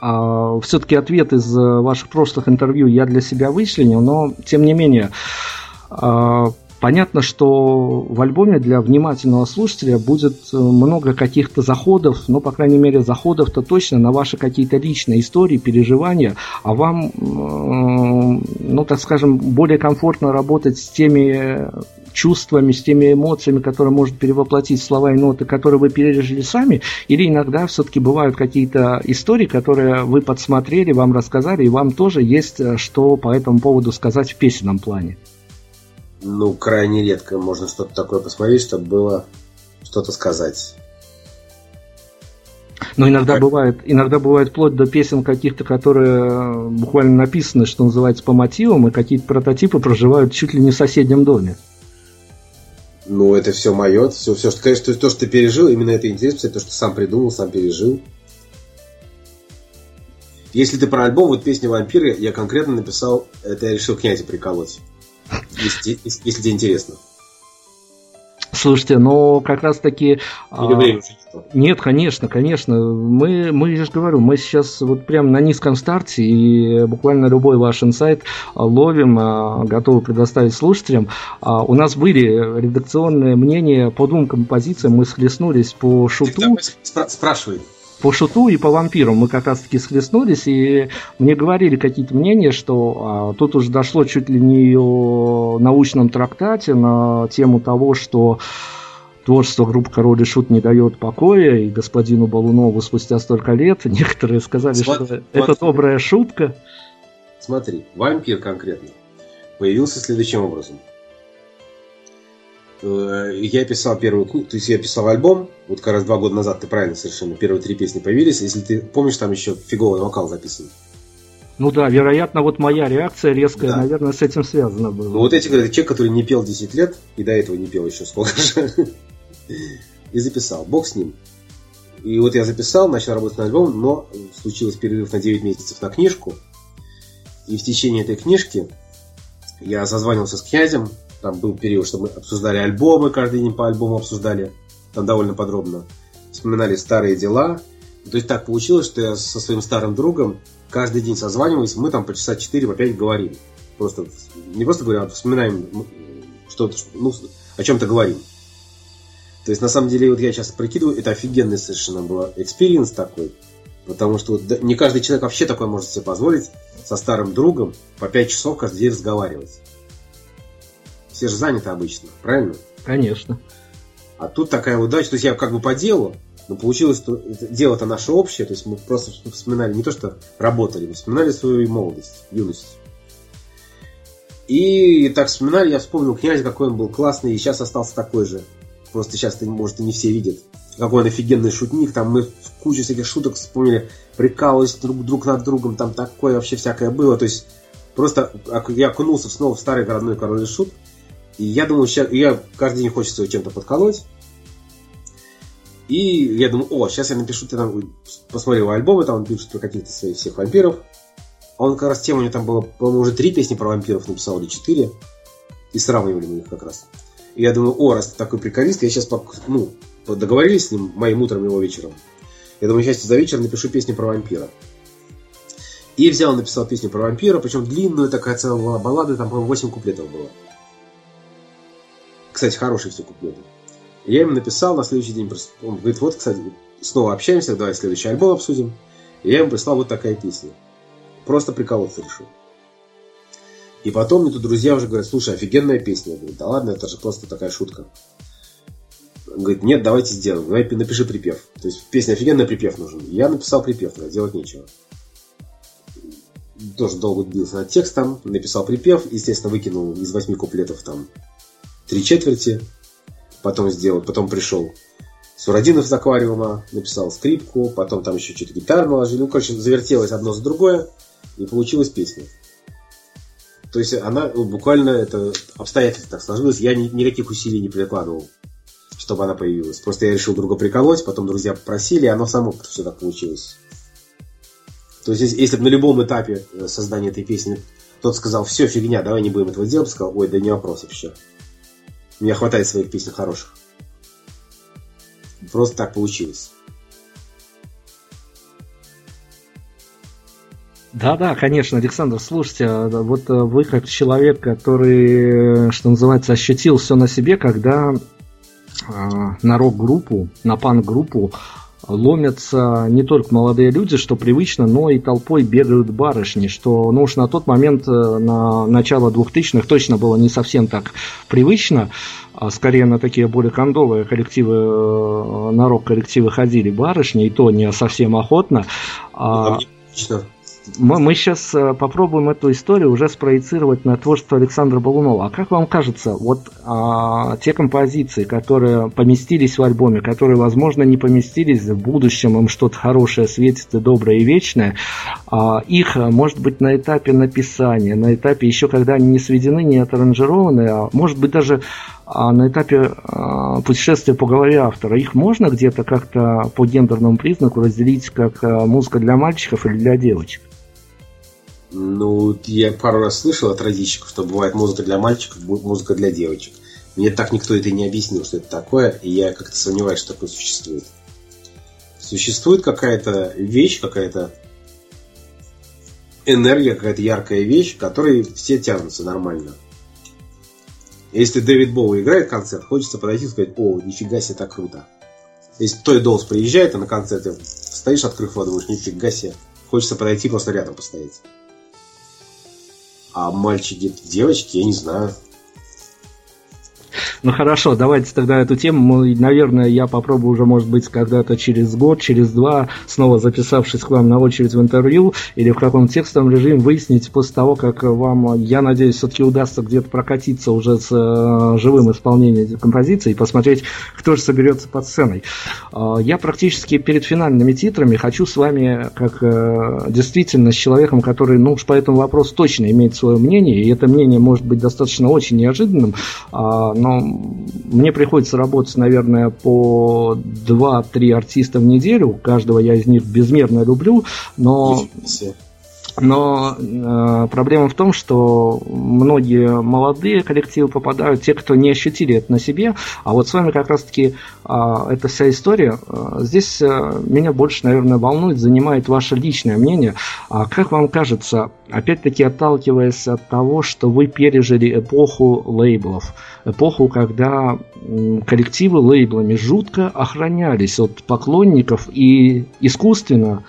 а, все-таки ответ из ваших прошлых интервью я для себя вычленил, но тем не менее а, Понятно, что в альбоме для внимательного слушателя будет э, много каких-то заходов, ну, по крайней мере, заходов-то точно на ваши какие-то личные истории, переживания, а вам, ну, так скажем, более комфортно работать с теми чувствами, с теми эмоциями, которые может перевоплотить слова и ноты, которые вы пережили сами, или иногда все-таки бывают какие-то истории, которые вы подсмотрели, вам рассказали, и вам тоже есть э, что по этому поводу сказать в песенном плане ну, крайне редко можно что-то такое посмотреть, чтобы было что-то сказать. Но иногда бывает, иногда бывает вплоть до песен каких-то, которые буквально написаны, что называется, по мотивам, и какие-то прототипы проживают чуть ли не в соседнем доме. Ну, это все мое, все, все, что, конечно, то, что ты пережил, именно это интересно, то, что сам придумал, сам пережил. Если ты про альбом, вот песня «Вампиры», я конкретно написал, это я решил князя приколоть. Если, если, тебе интересно. Слушайте, но как раз таки... а, нет, конечно, конечно. Мы, мы, я же говорю, мы сейчас вот прям на низком старте, и буквально любой ваш инсайт а, ловим, а, готовы предоставить слушателям. А, у нас были редакционные мнения по двум композициям, мы схлестнулись по шуту. Спрашивай по шуту и по вампирам мы как раз таки схлестнулись, и мне говорили какие-то мнения, что а, тут уже дошло чуть ли не о научном трактате на тему того, что творчество группы Король и Шут не дает покоя, и господину Балунову спустя столько лет некоторые сказали, смотри, что смотри. это добрая шутка. Смотри, вампир конкретно появился следующим образом – я писал первую то есть я писал альбом, вот как раз два года назад, ты правильно совершенно, первые три песни появились, если ты помнишь, там еще фиговый вокал записан. Ну да, вероятно, вот моя реакция резкая, да. наверное, с этим связана была. Ну вот эти, говорят, человек, который не пел 10 лет, и до этого не пел еще сколько же, *laughs* и записал. Бог с ним. И вот я записал, начал работать на альбом, но случилось перерыв на 9 месяцев на книжку. И в течение этой книжки я созванивался с князем, там был период, что мы обсуждали альбомы, каждый день по альбому обсуждали, там довольно подробно. Вспоминали старые дела. То есть так получилось, что я со своим старым другом каждый день созванивались, мы там по часа 4 по 5 говорим. Просто, не просто говорим, а вспоминаем что-то, ну, о чем-то говорим. То есть, на самом деле, вот я сейчас прикидываю, это офигенный совершенно был experience такой. Потому что вот, не каждый человек вообще такое может себе позволить со старым другом по 5 часов каждый день разговаривать. Все же заняты обычно, правильно? Конечно. А тут такая удача. То есть я как бы по делу, но получилось, что дело-то наше общее. То есть мы просто вспоминали не то, что работали, мы вспоминали свою молодость, юность. И так вспоминали, я вспомнил князя, какой он был классный, и сейчас остался такой же. Просто сейчас, может, и не все видят. Какой он офигенный шутник. Там мы кучу всяких шуток вспомнили, прикалывались друг, друг над другом, там такое вообще всякое было. То есть просто я окунулся снова в старый городной король и шут. И я думаю, сейчас, я каждый день хочется чем-то подколоть. И я думаю, о, сейчас я напишу, ты там посмотрел альбомы, там он пишет про каких-то своих всех вампиров. А он как раз тема у него там было, по-моему, уже три песни про вампиров написал, или четыре. И сравнивали мы их как раз. И я думаю, о, раз ты такой приколист, я сейчас, ну, договорились с ним моим утром, его вечером. Я думаю, сейчас за вечер напишу песню про вампира. И взял, написал песню про вампира, причем длинную такая целая баллада, там, по-моему, 8 куплетов было. Кстати, хороший все куплеты. Я ему написал на следующий день, он говорит, вот, кстати, снова общаемся, давай следующий альбом обсудим. И я ему прислал вот такая песня. Просто приколоться решил. И потом мне тут друзья уже говорят, слушай, офигенная песня. Я говорю, да ладно, это же просто такая шутка. Он говорит, нет, давайте сделаем, давай напиши припев. То есть песня офигенная, припев нужен. Я написал припев, тогда делать нечего. Тоже долго бился над текстом, написал припев, естественно, выкинул из восьми куплетов там три четверти, потом сделал, потом пришел Сурадинов из аквариума, написал скрипку, потом там еще что-то гитару наложили, ну, короче, завертелось одно за другое, и получилась песня. То есть она ну, буквально это обстоятельство так сложилось, я ни, никаких усилий не прикладывал, чтобы она появилась. Просто я решил друга приколоть, потом друзья попросили, и оно само все так получилось. То есть, если, если бы на любом этапе э, создания этой песни тот сказал, все, фигня, давай не будем этого делать, сказал, ой, да не вопрос вообще. Мне хватает своих песен хороших. Просто так получилось. Да, да, конечно, Александр, слушайте, а, вот э, вы как человек, который, что называется, ощутил все на себе, когда э, на рок-группу, на панк-группу ломятся не только молодые люди, что привычно, но и толпой бегают барышни, что ну уж на тот момент, э, на начало 2000-х точно было не совсем так привычно, а скорее на такие более кондовые коллективы, на рок-коллективы ходили барышни, и то не совсем охотно. А... мы, мы сейчас э, попробуем эту историю уже спроецировать на творчество Александра Балунова. А как вам кажется, вот а, те композиции, которые поместились в альбоме, которые, возможно, не поместились в будущем, им что-то хорошее светит и доброе и вечное, а, их, может быть, на этапе написания, на этапе еще когда они не сведены, не отаранжированы, а может быть даже а на этапе а, путешествия по голове автора их можно где-то как-то по гендерному признаку разделить как а, музыка для мальчиков или для девочек? Ну, я пару раз слышал от родичек, что бывает музыка для мальчиков, музыка для девочек. Мне так никто это не объяснил, что это такое, и я как-то сомневаюсь, что такое существует. Существует какая-то вещь, какая-то энергия, какая-то яркая вещь, которой все тянутся нормально. Если Дэвид Боу играет концерт, хочется подойти и сказать, о, нифига себе, так круто. Если Той Долс приезжает, а на концерте стоишь, открыв воду, думаешь, нифига себе. Хочется подойти, просто рядом постоять. А мальчики, девочки, я не знаю. Ну хорошо, давайте тогда эту тему, наверное, я попробую уже, может быть, когда-то через год, через два, снова записавшись к вам на очередь в интервью или в каком текстовом режиме, выяснить после того, как вам, я надеюсь, все-таки удастся где-то прокатиться уже с э, живым исполнением композиции и посмотреть, кто же соберется под сценой. Э, я практически перед финальными титрами хочу с вами, как э, действительно с человеком, который, ну уж по этому вопросу точно имеет свое мнение, и это мнение может быть достаточно очень неожиданным, э, но мне приходится работать, наверное, по 2-3 артиста в неделю. Каждого я из них безмерно люблю, но... Но э, проблема в том, что многие молодые коллективы попадают, те, кто не ощутили это на себе, а вот с вами как раз-таки э, эта вся история. Э, здесь э, меня больше, наверное, волнует, занимает ваше личное мнение. А как вам кажется, опять-таки отталкиваясь от того, что вы пережили эпоху лейблов, эпоху, когда коллективы лейблами жутко охранялись от поклонников и искусственно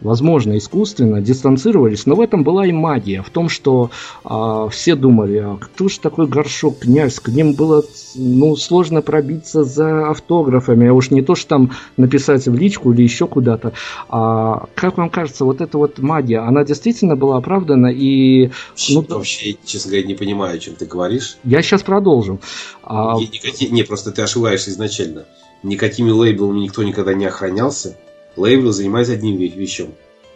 возможно, искусственно дистанцировались, но в этом была и магия, в том, что а, все думали, а кто же такой горшок, князь, к ним было ну, сложно пробиться за автографами, а уж не то, что там написать в личку или еще куда-то. А, как вам кажется, вот эта вот магия, она действительно была оправдана и... Ну, Вообще, честно говоря, не понимаю, о чем ты говоришь. Я сейчас продолжу. А... Не, не, не, просто ты ошибаешься изначально. Никакими лейблами никто никогда не охранялся Лейблы занимались одним вещем.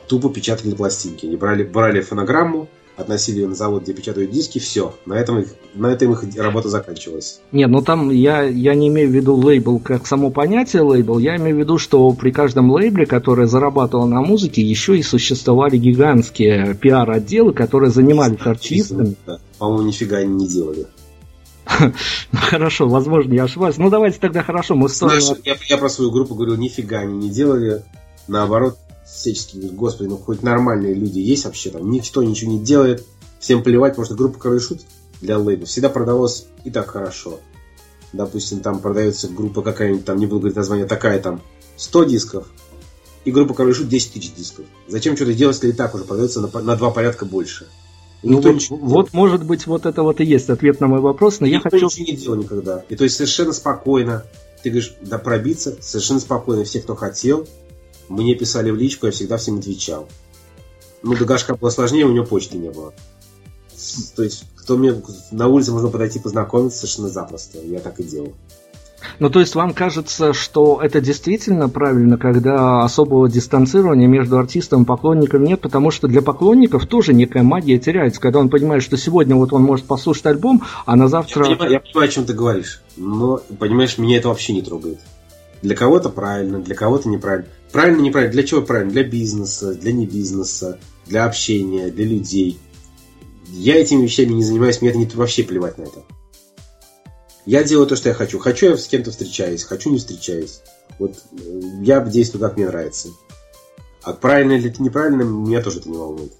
Тупо печатали пластинки. Они брали, брали фонограмму, относили ее на завод, где печатают диски, все. На этом, их, на этом их работа заканчивалась. Нет, ну там я, я не имею в виду лейбл как само понятие лейбл, я имею в виду, что при каждом лейбле, который зарабатывал на музыке, еще и существовали гигантские пиар-отделы, которые занимались артистами. Да. По-моему, нифига они не делали. *laughs* Ну хорошо, возможно, я ошибаюсь. Ну давайте тогда хорошо, мы Знаешь, я, я про свою группу говорил, нифига они не делали. Наоборот, всячески господи, ну хоть нормальные люди есть вообще там, никто ничего не делает, всем плевать, потому что группа Король Шут для лейбла всегда продавалась и так хорошо. Допустим, там продается группа какая-нибудь, там не буду говорить название, такая там 100 дисков, и группа Король Шут 10 тысяч дисков. Зачем что-то делать, если и так уже продается на, на два порядка больше? Ну, вот, вот, может быть, вот это вот и есть ответ на мой вопрос, но Никто я хочу... ничего не делал никогда. И то есть совершенно спокойно, ты говоришь, да пробиться, совершенно спокойно все, кто хотел, мне писали в личку, я всегда всем отвечал. Ну, до Гашка было сложнее, у него почты не было. То есть, кто мне на улице можно подойти познакомиться совершенно запросто. Я так и делал. Ну, то есть вам кажется, что это действительно правильно, когда особого дистанцирования между артистом и поклонником нет, потому что для поклонников тоже некая магия теряется, когда он понимает, что сегодня вот он может послушать альбом, а на завтра... Я понимаю, я понимаю о чем ты говоришь, но, понимаешь, меня это вообще не трогает. Для кого-то правильно, для кого-то неправильно. Правильно, неправильно. Для чего правильно? Для бизнеса, для не бизнеса, для общения, для людей. Я этими вещами не занимаюсь, мне это не, вообще плевать на это. Я делаю то, что я хочу. Хочу я с кем-то встречаюсь, хочу не встречаюсь. Вот э, я действую, как мне нравится. А правильно или неправильно, меня тоже это не волнует.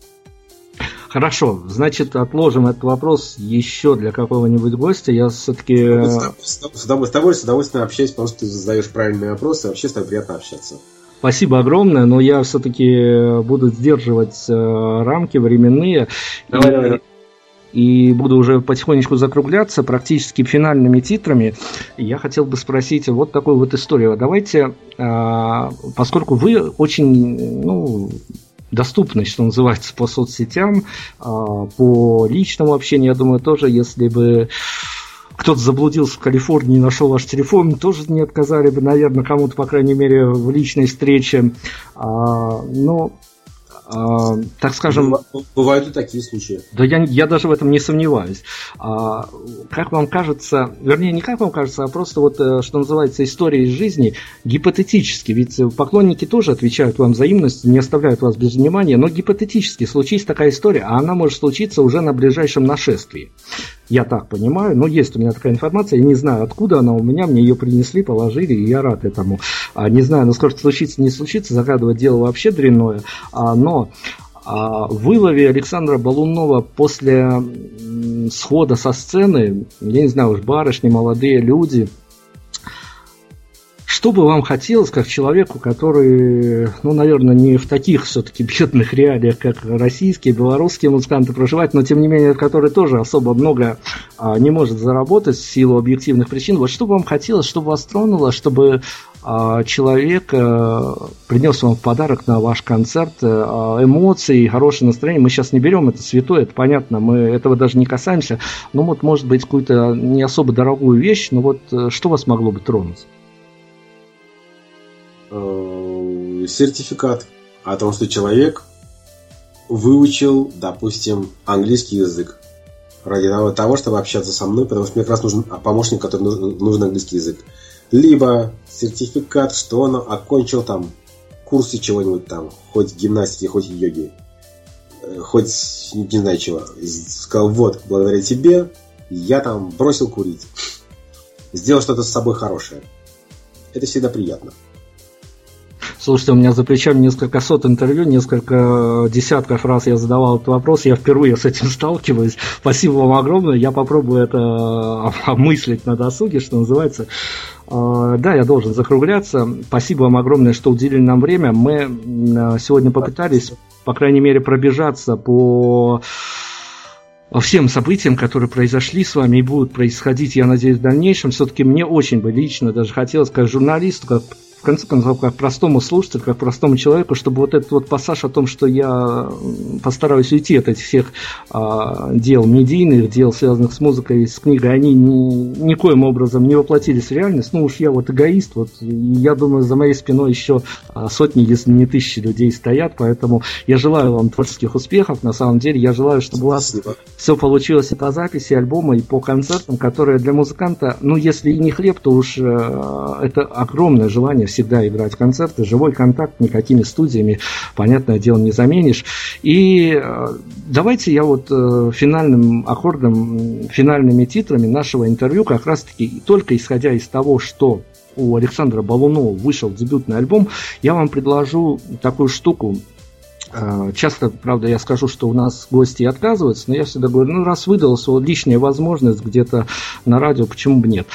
Хорошо, значит, отложим этот вопрос еще для какого-нибудь гостя. Я все-таки... С, с, с, удовольствием, с удовольствием общаюсь, потому что ты задаешь правильные вопросы, вообще с тобой приятно общаться. Спасибо огромное, но я все-таки буду сдерживать э, рамки временные. Давай, и... давай и буду уже потихонечку закругляться практически финальными титрами. Я хотел бы спросить вот такую вот историю. Давайте, а, поскольку вы очень, ну, доступность, что называется, по соцсетям, а, по личному общению, я думаю, тоже, если бы кто-то заблудился в Калифорнии нашел ваш телефон, тоже не отказали бы, наверное, кому-то, по крайней мере, в личной встрече. А, но а, так скажем... Бывают и такие случаи. Да я, я даже в этом не сомневаюсь. А, как вам кажется, вернее, не как вам кажется, а просто вот, э, что называется, история из жизни, гипотетически, ведь поклонники тоже отвечают вам взаимностью, не оставляют вас без внимания, но гипотетически случись такая история, а она может случиться уже на ближайшем нашествии. Я так понимаю, но есть у меня такая информация, я не знаю, откуда она у меня, мне ее принесли, положили, и я рад этому. А, не знаю, насколько случится, не случится, загадывать дело вообще дрянное, а, но а, в вылове Александра Балунова после схода со сцены, я не знаю, уж барышни, молодые люди – что бы вам хотелось, как человеку, который, ну, наверное, не в таких все-таки бедных реалиях, как российские, белорусские музыканты проживают, но тем не менее, который тоже особо много а, не может заработать в силу объективных причин. Вот что бы вам хотелось, чтобы вас тронуло, чтобы а, человек а, принес вам в подарок на ваш концерт а, эмоции, хорошее настроение. Мы сейчас не берем это святое, это понятно, мы этого даже не касаемся. Ну вот, может быть, какую-то не особо дорогую вещь, но вот э, что вас могло бы тронуть? Э, сертификат о том, что человек выучил, допустим, английский язык ради того, чтобы общаться со мной, потому что мне как раз нужен помощник, который нужен английский язык. Либо сертификат, что он окончил там курсы чего-нибудь там, хоть гимнастики, хоть йоги, э, хоть не знаю чего. Сказал, вот, благодаря тебе я там бросил курить. Сделал что-то с собой хорошее. Это всегда приятно. Слушайте, у меня за плечами несколько сот интервью, несколько десятков раз я задавал этот вопрос, я впервые с этим сталкиваюсь. Спасибо вам огромное, я попробую это *laughs* обмыслить на досуге, что называется. А, да, я должен закругляться. Спасибо вам огромное, что уделили нам время. Мы сегодня попытались, по крайней мере, пробежаться по всем событиям, которые произошли с вами и будут происходить, я надеюсь, в дальнейшем. Все-таки мне очень бы лично даже хотелось, как журналисту, как в конце концов, как простому слушателю, как простому человеку, чтобы вот этот вот пассаж о том, что я постараюсь уйти от этих всех а, дел медийных, дел, связанных с музыкой, с книгой, они ни, никоим образом не воплотились в реальность. Ну уж я вот эгоист, вот я думаю, за моей спиной еще а, сотни, если не тысячи людей стоят, поэтому я желаю вам творческих успехов. На самом деле, я желаю, чтобы у вас Спасибо. все получилось и по записи альбома, и по концертам, которые для музыканта, ну если и не хлеб, то уж э, это огромное желание всегда играть концерты, живой контакт никакими студиями, понятное дело, не заменишь. И э, давайте я вот э, финальным аккордом, финальными титрами нашего интервью как раз-таки только исходя из того, что у Александра Балунова вышел дебютный альбом, я вам предложу такую штуку. Э, часто, правда, я скажу, что у нас гости отказываются, но я всегда говорю, ну, раз выдалась лишняя возможность где-то на радио, почему бы нет.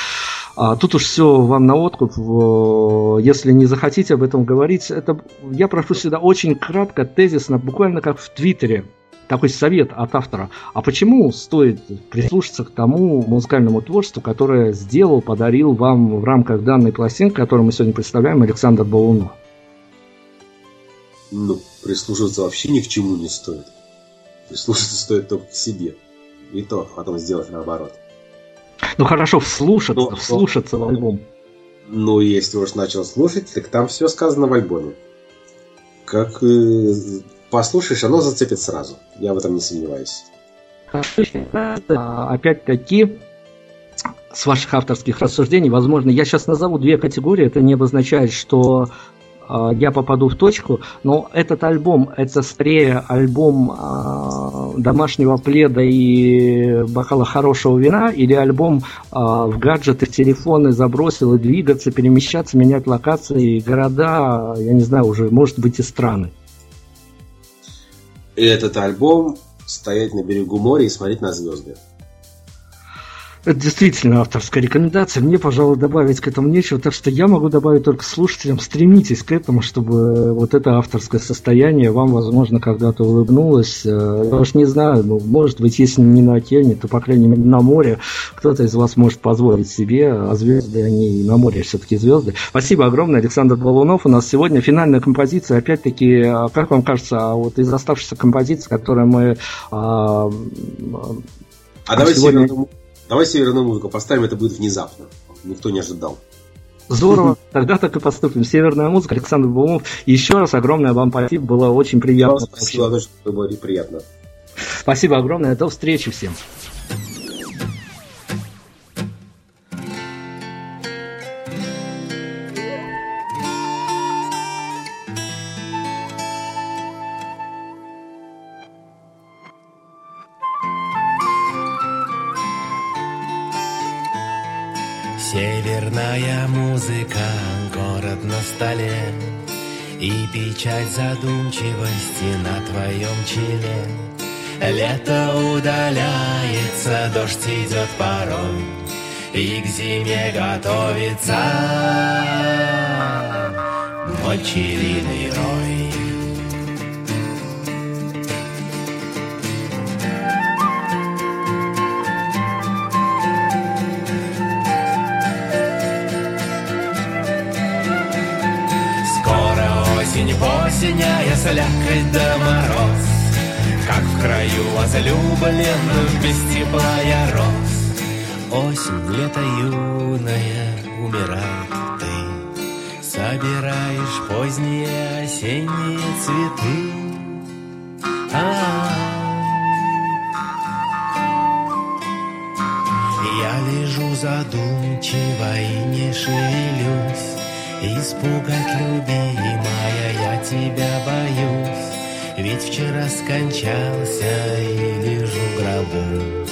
А тут уж все вам на откуп. Если не захотите об этом говорить, это я прошу всегда очень кратко, тезисно, буквально как в Твиттере. Такой совет от автора. А почему стоит прислушаться к тому музыкальному творчеству, которое сделал, подарил вам в рамках данной пластинки, которую мы сегодня представляем, Александр Балунов? Ну, прислушиваться вообще ни к чему не стоит. Прислушаться стоит только к себе. И то потом сделать наоборот. Ну хорошо, вслушаться, ну, вслушаться ну, в альбом. Ну, если уж начал слушать, так там все сказано в альбоме. Как э, послушаешь, оно зацепит сразу. Я в этом не сомневаюсь. А, опять-таки, с ваших авторских рассуждений, возможно, я сейчас назову две категории, это не обозначает, что я попаду в точку, но этот альбом, это скорее альбом э, домашнего пледа и бокала хорошего вина, или альбом э, в гаджеты, в телефоны забросил и двигаться, перемещаться, менять локации, города, я не знаю, уже, может быть, и страны. И этот альбом стоять на берегу моря и смотреть на звезды. Это действительно авторская рекомендация. Мне, пожалуй, добавить к этому нечего. Так что я могу добавить только слушателям, стремитесь к этому, чтобы вот это авторское состояние вам, возможно, когда-то улыбнулось. Э, я уж не знаю, ну, может быть, если не на океане, то, по крайней мере, на море кто-то из вас может позволить себе, а звезды, они на море все-таки звезды. Спасибо огромное, Александр Балунов. У нас сегодня финальная композиция. Опять-таки, а как вам кажется, а вот из оставшихся композиций, которые мы... А, а давай сегодня... Давай северную музыку поставим, это будет внезапно. Никто не ожидал. Здорово, *laughs* тогда так и поступим. Северная музыка, Александр Баумов. Еще раз огромное вам спасибо, было очень приятно. Спасибо, было приятно. Спасибо огромное, до встречи всем. Северная музыка, город на столе И печать задумчивости на твоем челе. Лето удаляется, дождь идет порой И к зиме готовится мой пчелиный рой осеняя слякоть да мороз. Как в краю возлюбленных без тепла я рос. Осень, лето юное, умирает ты. Собираешь поздние осенние цветы. А-а-а. Я лежу задумчиво и не шевелюсь Испугать любимая я тебя боюсь. Ведь вчера скончался и лежу в гробу.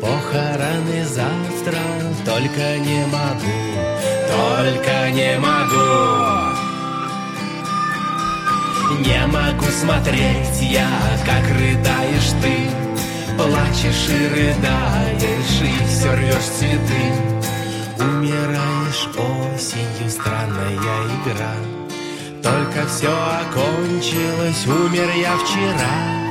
Похороны завтра, только не могу, только не могу. Не могу смотреть я, как рыдаешь ты. Плачешь и рыдаешь, и все рвешь цветы Умираешь осенью, странная игра. Только все окончилось, умер я вчера